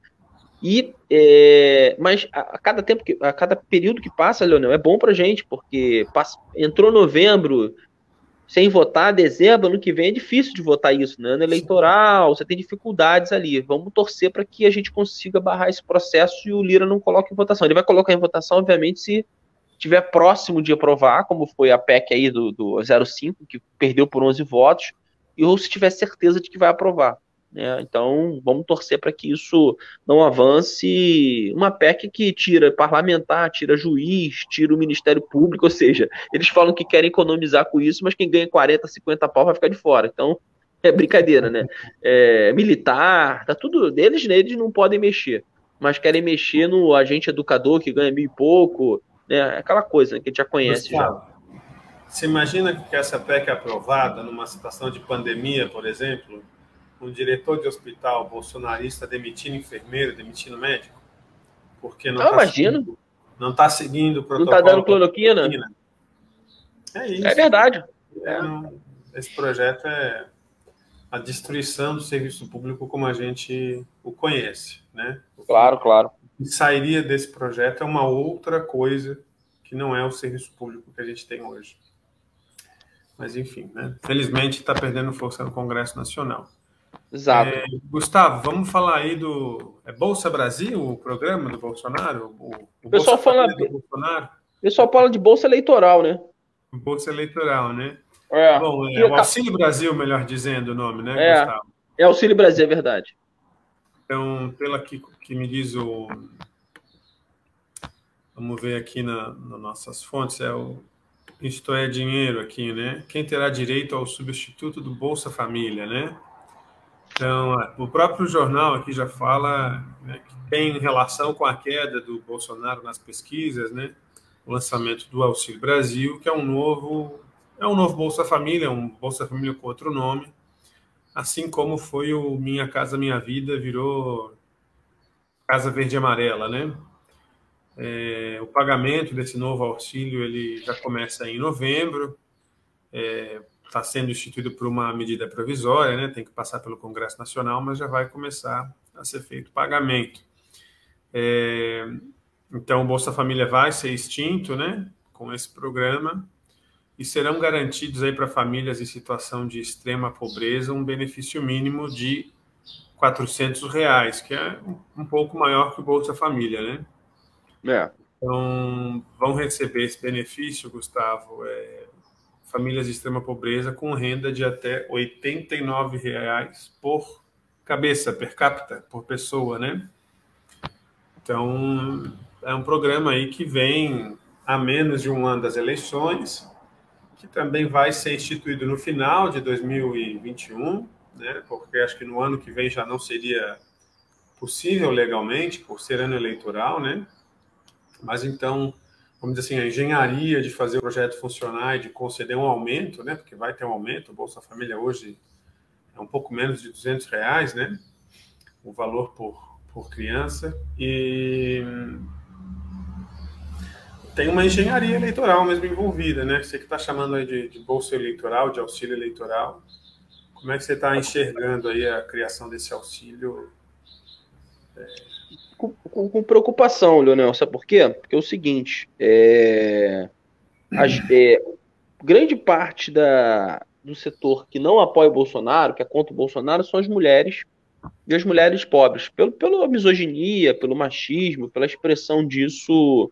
E, é, mas a, a, cada tempo que, a cada período que passa, Leonel, é bom pra gente, porque passa, entrou novembro, sem votar dezembro, ano que vem é difícil de votar isso, né? Ano eleitoral, você tem dificuldades ali. Vamos torcer para que a gente consiga barrar esse processo e o Lira não coloque em votação. Ele vai colocar em votação, obviamente, se estiver próximo de aprovar, como foi a PEC aí do, do 05, que perdeu por 11 votos, ou se tiver certeza de que vai aprovar. Né? Então, vamos torcer para que isso não avance. Uma PEC que tira parlamentar, tira juiz, tira o Ministério Público, ou seja, eles falam que querem economizar com isso, mas quem ganha 40, 50 pau vai ficar de fora. Então, é brincadeira, né? É, militar, tá tudo deles, né? eles não podem mexer, mas querem mexer no agente educador que ganha mil e pouco, né? Aquela coisa né, que a gente já conhece Gustavo, já. Você imagina que essa PEC é aprovada numa situação de pandemia, por exemplo, um diretor de hospital bolsonarista demitindo enfermeiro, demitindo médico? Porque não está seguindo, não está seguindo o protocolo. Não está dando cloroquina? É isso. É verdade. É, esse projeto é a destruição do serviço público como a gente o conhece, né? Claro, claro. O que sairia desse projeto é uma outra coisa que não é o serviço público que a gente tem hoje. Mas enfim, né? Felizmente está perdendo força no Congresso Nacional. Exato. É, Gustavo, vamos falar aí do é Bolsa Brasil, o programa do Bolsonaro? O, o pessoal fala do Bolsonaro? Pessoal fala de Bolsa Eleitoral, né? Bolsa Eleitoral, né? É. Bom, é o Auxílio Brasil, melhor dizendo o nome, né, é, Gustavo? É Auxílio Brasil, é verdade. Então, pela que, que me diz o. Vamos ver aqui na, nas nossas fontes, é o Isto é Dinheiro aqui, né? Quem terá direito ao substituto do Bolsa Família, né? Então, é, o próprio jornal aqui já fala né, que tem relação com a queda do Bolsonaro nas pesquisas, né? O lançamento do Auxílio Brasil, que é um novo é um novo Bolsa Família, um Bolsa Família com outro nome, assim como foi o Minha Casa Minha Vida, virou Casa Verde e Amarela, né? É, o pagamento desse novo auxílio ele já começa em novembro, é, tá sendo instituído por uma medida provisória, né? Tem que passar pelo Congresso Nacional, mas já vai começar a ser feito pagamento. É, então, o Bolsa Família vai ser extinto, né? Com esse programa e serão garantidos para famílias em situação de extrema pobreza um benefício mínimo de 400 reais, que é um pouco maior que o Bolsa Família, né? É. Então, vão receber esse benefício, Gustavo, é, famílias de extrema pobreza com renda de até R$ reais por cabeça, per capita, por pessoa, né? Então, é um programa aí que vem a menos de um ano das eleições, que também vai ser instituído no final de 2021, né, porque acho que no ano que vem já não seria possível legalmente, por ser ano eleitoral, né? Mas então, vamos dizer assim, a engenharia de fazer o projeto funcionar e de conceder um aumento, né? Porque vai ter um aumento, o Bolsa Família hoje é um pouco menos de 200 reais, né? O valor por, por criança. E tem uma engenharia eleitoral mesmo envolvida, né? Você que está chamando aí de, de, bolsa eleitoral, de auxílio eleitoral, como é que você está enxergando aí a criação desse auxílio? É... Com, com, preocupação, Leonel, sabe por quê? Porque é o seguinte, é, é, grande parte da, do setor que não apoia o Bolsonaro, que é contra o Bolsonaro, são as mulheres e as mulheres pobres, pelo, pela misoginia, pelo machismo, pela expressão disso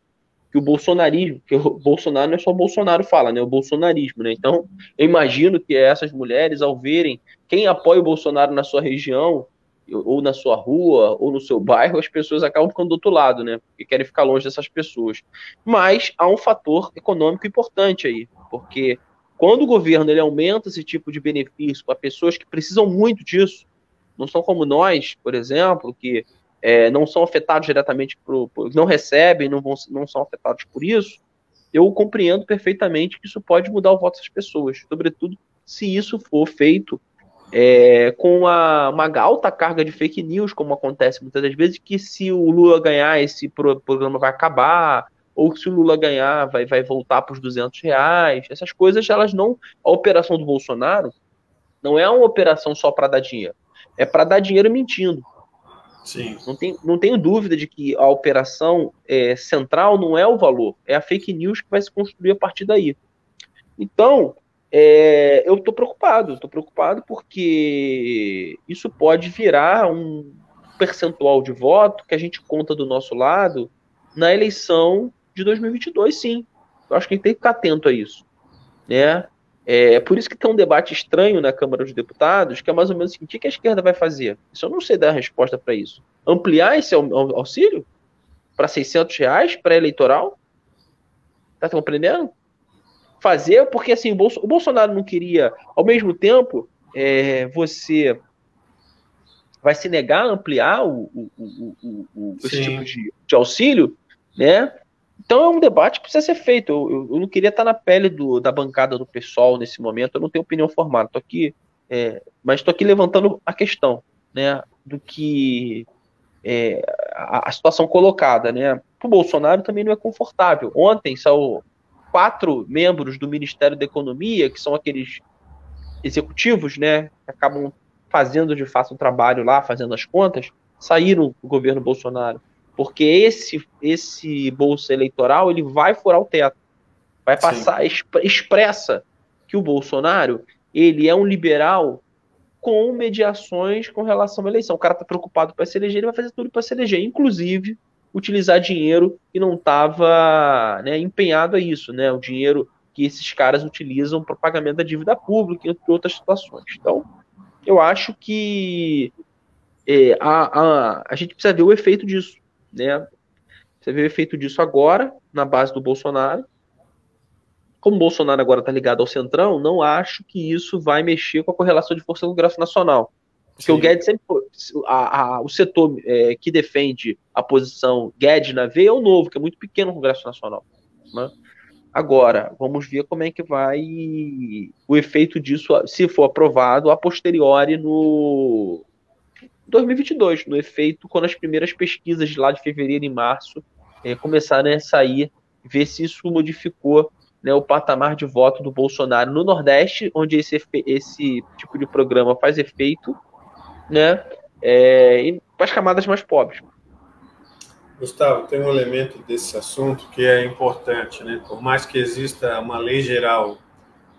que o bolsonarismo, que o Bolsonaro não é só o Bolsonaro fala, né? O bolsonarismo, né? Então, eu imagino que essas mulheres, ao verem quem apoia o Bolsonaro na sua região, ou na sua rua, ou no seu bairro, as pessoas acabam ficando do outro lado, né? Porque querem ficar longe dessas pessoas. Mas há um fator econômico importante aí, porque quando o governo ele aumenta esse tipo de benefício para pessoas que precisam muito disso, não são como nós, por exemplo, que é, não são afetados diretamente, por, não recebem, não, vão, não são afetados por isso, eu compreendo perfeitamente que isso pode mudar o voto das pessoas, sobretudo se isso for feito é, com a, uma alta carga de fake news, como acontece muitas das vezes, que se o Lula ganhar, esse programa vai acabar, ou se o Lula ganhar, vai, vai voltar para os 200 reais. Essas coisas, elas não. A operação do Bolsonaro não é uma operação só para dar dinheiro, é para dar dinheiro mentindo. Sim. Não, tem, não tenho dúvida de que a operação é, central não é o valor, é a fake news que vai se construir a partir daí. Então, é, eu estou preocupado, estou preocupado porque isso pode virar um percentual de voto que a gente conta do nosso lado na eleição de 2022, sim. Eu acho que a gente tem que ficar atento a isso. Né? É por isso que tem um debate estranho na Câmara dos Deputados, que é mais ou menos assim, o que a esquerda vai fazer? Isso eu não sei dar a resposta para isso. Ampliar esse auxílio para 600 reais pré-eleitoral? Tá compreendendo? Fazer, porque assim, o Bolsonaro não queria, ao mesmo tempo, é, você vai se negar a ampliar o, o, o, o esse tipo de, de auxílio, né? Então é um debate que precisa ser feito. Eu, eu, eu não queria estar na pele do, da bancada do pessoal nesse momento, eu não tenho opinião formada. Tô aqui, é, mas estou aqui levantando a questão né, do que é, a, a, situação colocada. Né? Para o Bolsonaro também não é confortável. Ontem são quatro membros do Ministério da Economia, que são aqueles executivos né, que acabam fazendo de fato o um trabalho lá, fazendo as contas, saíram do governo Bolsonaro. Porque esse esse bolsa eleitoral ele vai furar o teto, vai passar expressa que o Bolsonaro ele é um liberal com mediações com relação à eleição. O cara tá preocupado para se eleger, ele vai fazer tudo para se eleger, inclusive utilizar dinheiro que não estava né, empenhado a isso, né? O dinheiro que esses caras utilizam para pagamento da dívida pública e outras situações. Então, eu acho que é, a, a, a gente precisa ver o efeito disso. Né? Você vê o efeito disso agora, na base do Bolsonaro. Como o Bolsonaro agora está ligado ao Centrão, não acho que isso vai mexer com a correlação de força do Congresso Nacional. Porque Sim. o Guedes sempre. A, a, o setor é, que defende a posição Guedes na veia é o novo, que é muito pequeno no Congresso Nacional. Né? Agora, vamos ver como é que vai o efeito disso, se for aprovado, a posteriori no, 2022, no efeito, quando as primeiras pesquisas de lá de fevereiro e março é, começaram a sair, ver se isso modificou né, o patamar de voto do Bolsonaro no Nordeste, onde esse, esse tipo de programa faz efeito, né, é, e para as camadas mais pobres. Gustavo, tem um elemento desse assunto que é importante, né? Por mais que exista uma lei geral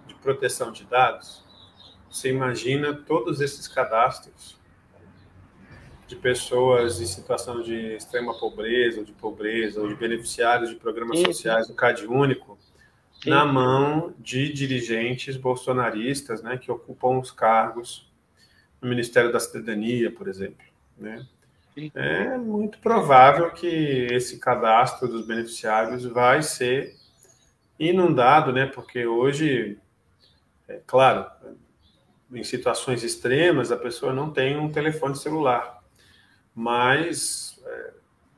de proteção de dados, você imagina todos esses cadastros de pessoas em situação de extrema pobreza, ou de pobreza, ou de beneficiários de programas Sim. sociais do CAD Único, Sim. na mão de dirigentes bolsonaristas, né, que ocupam os cargos no Ministério da Cidadania, por exemplo, né? É muito provável que esse cadastro dos beneficiários vai ser inundado, né? Porque hoje, é claro, em situações extremas, a pessoa não tem um telefone celular mas é,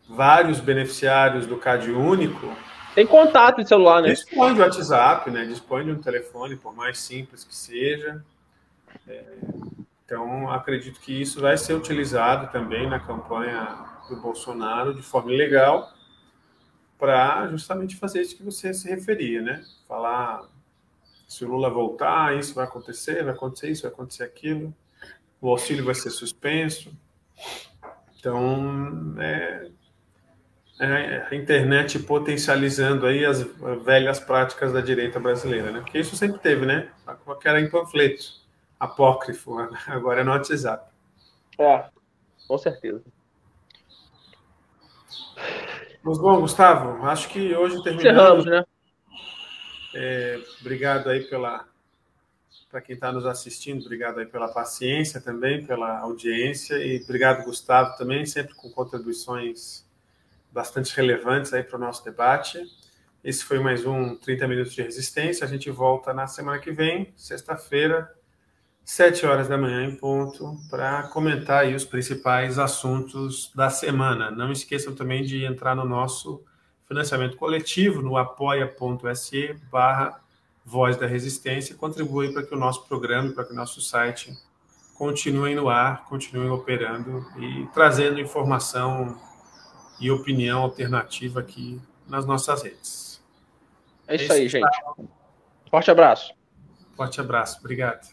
vários beneficiários do CAD único tem contato de celular, né? Dispõe de WhatsApp, né? Dispõe de um telefone, por mais simples que seja. É, então, acredito que isso vai ser utilizado também na campanha do Bolsonaro de forma legal para justamente fazer isso que você se referia, né? Falar se o Lula voltar, isso vai acontecer, vai acontecer isso, vai acontecer aquilo, o auxílio vai ser suspenso. Então, é, é, a internet potencializando aí as velhas práticas da direita brasileira, né? Porque isso sempre teve, né? Que era em panfleto, apócrifo, agora é no WhatsApp. É, com certeza. Mas bom, Gustavo, acho que hoje terminamos. Encerramos, né? É, obrigado aí pela para quem está nos assistindo, obrigado aí pela paciência também, pela audiência e obrigado, Gustavo, também, sempre com contribuições bastante relevantes aí para o nosso debate. Esse foi mais um 30 Minutos de Resistência. A gente volta na semana que vem, sexta-feira, 7 horas da manhã em ponto, para comentar aí os principais assuntos da semana. Não esqueçam também de entrar no nosso financiamento coletivo no apoia.se barra Voz da Resistência contribui para que o nosso programa, para que o nosso site continue no ar, continue operando e trazendo informação e opinião alternativa aqui nas nossas redes. É isso, é isso aí, gente. Forte abraço. Forte abraço. Obrigado.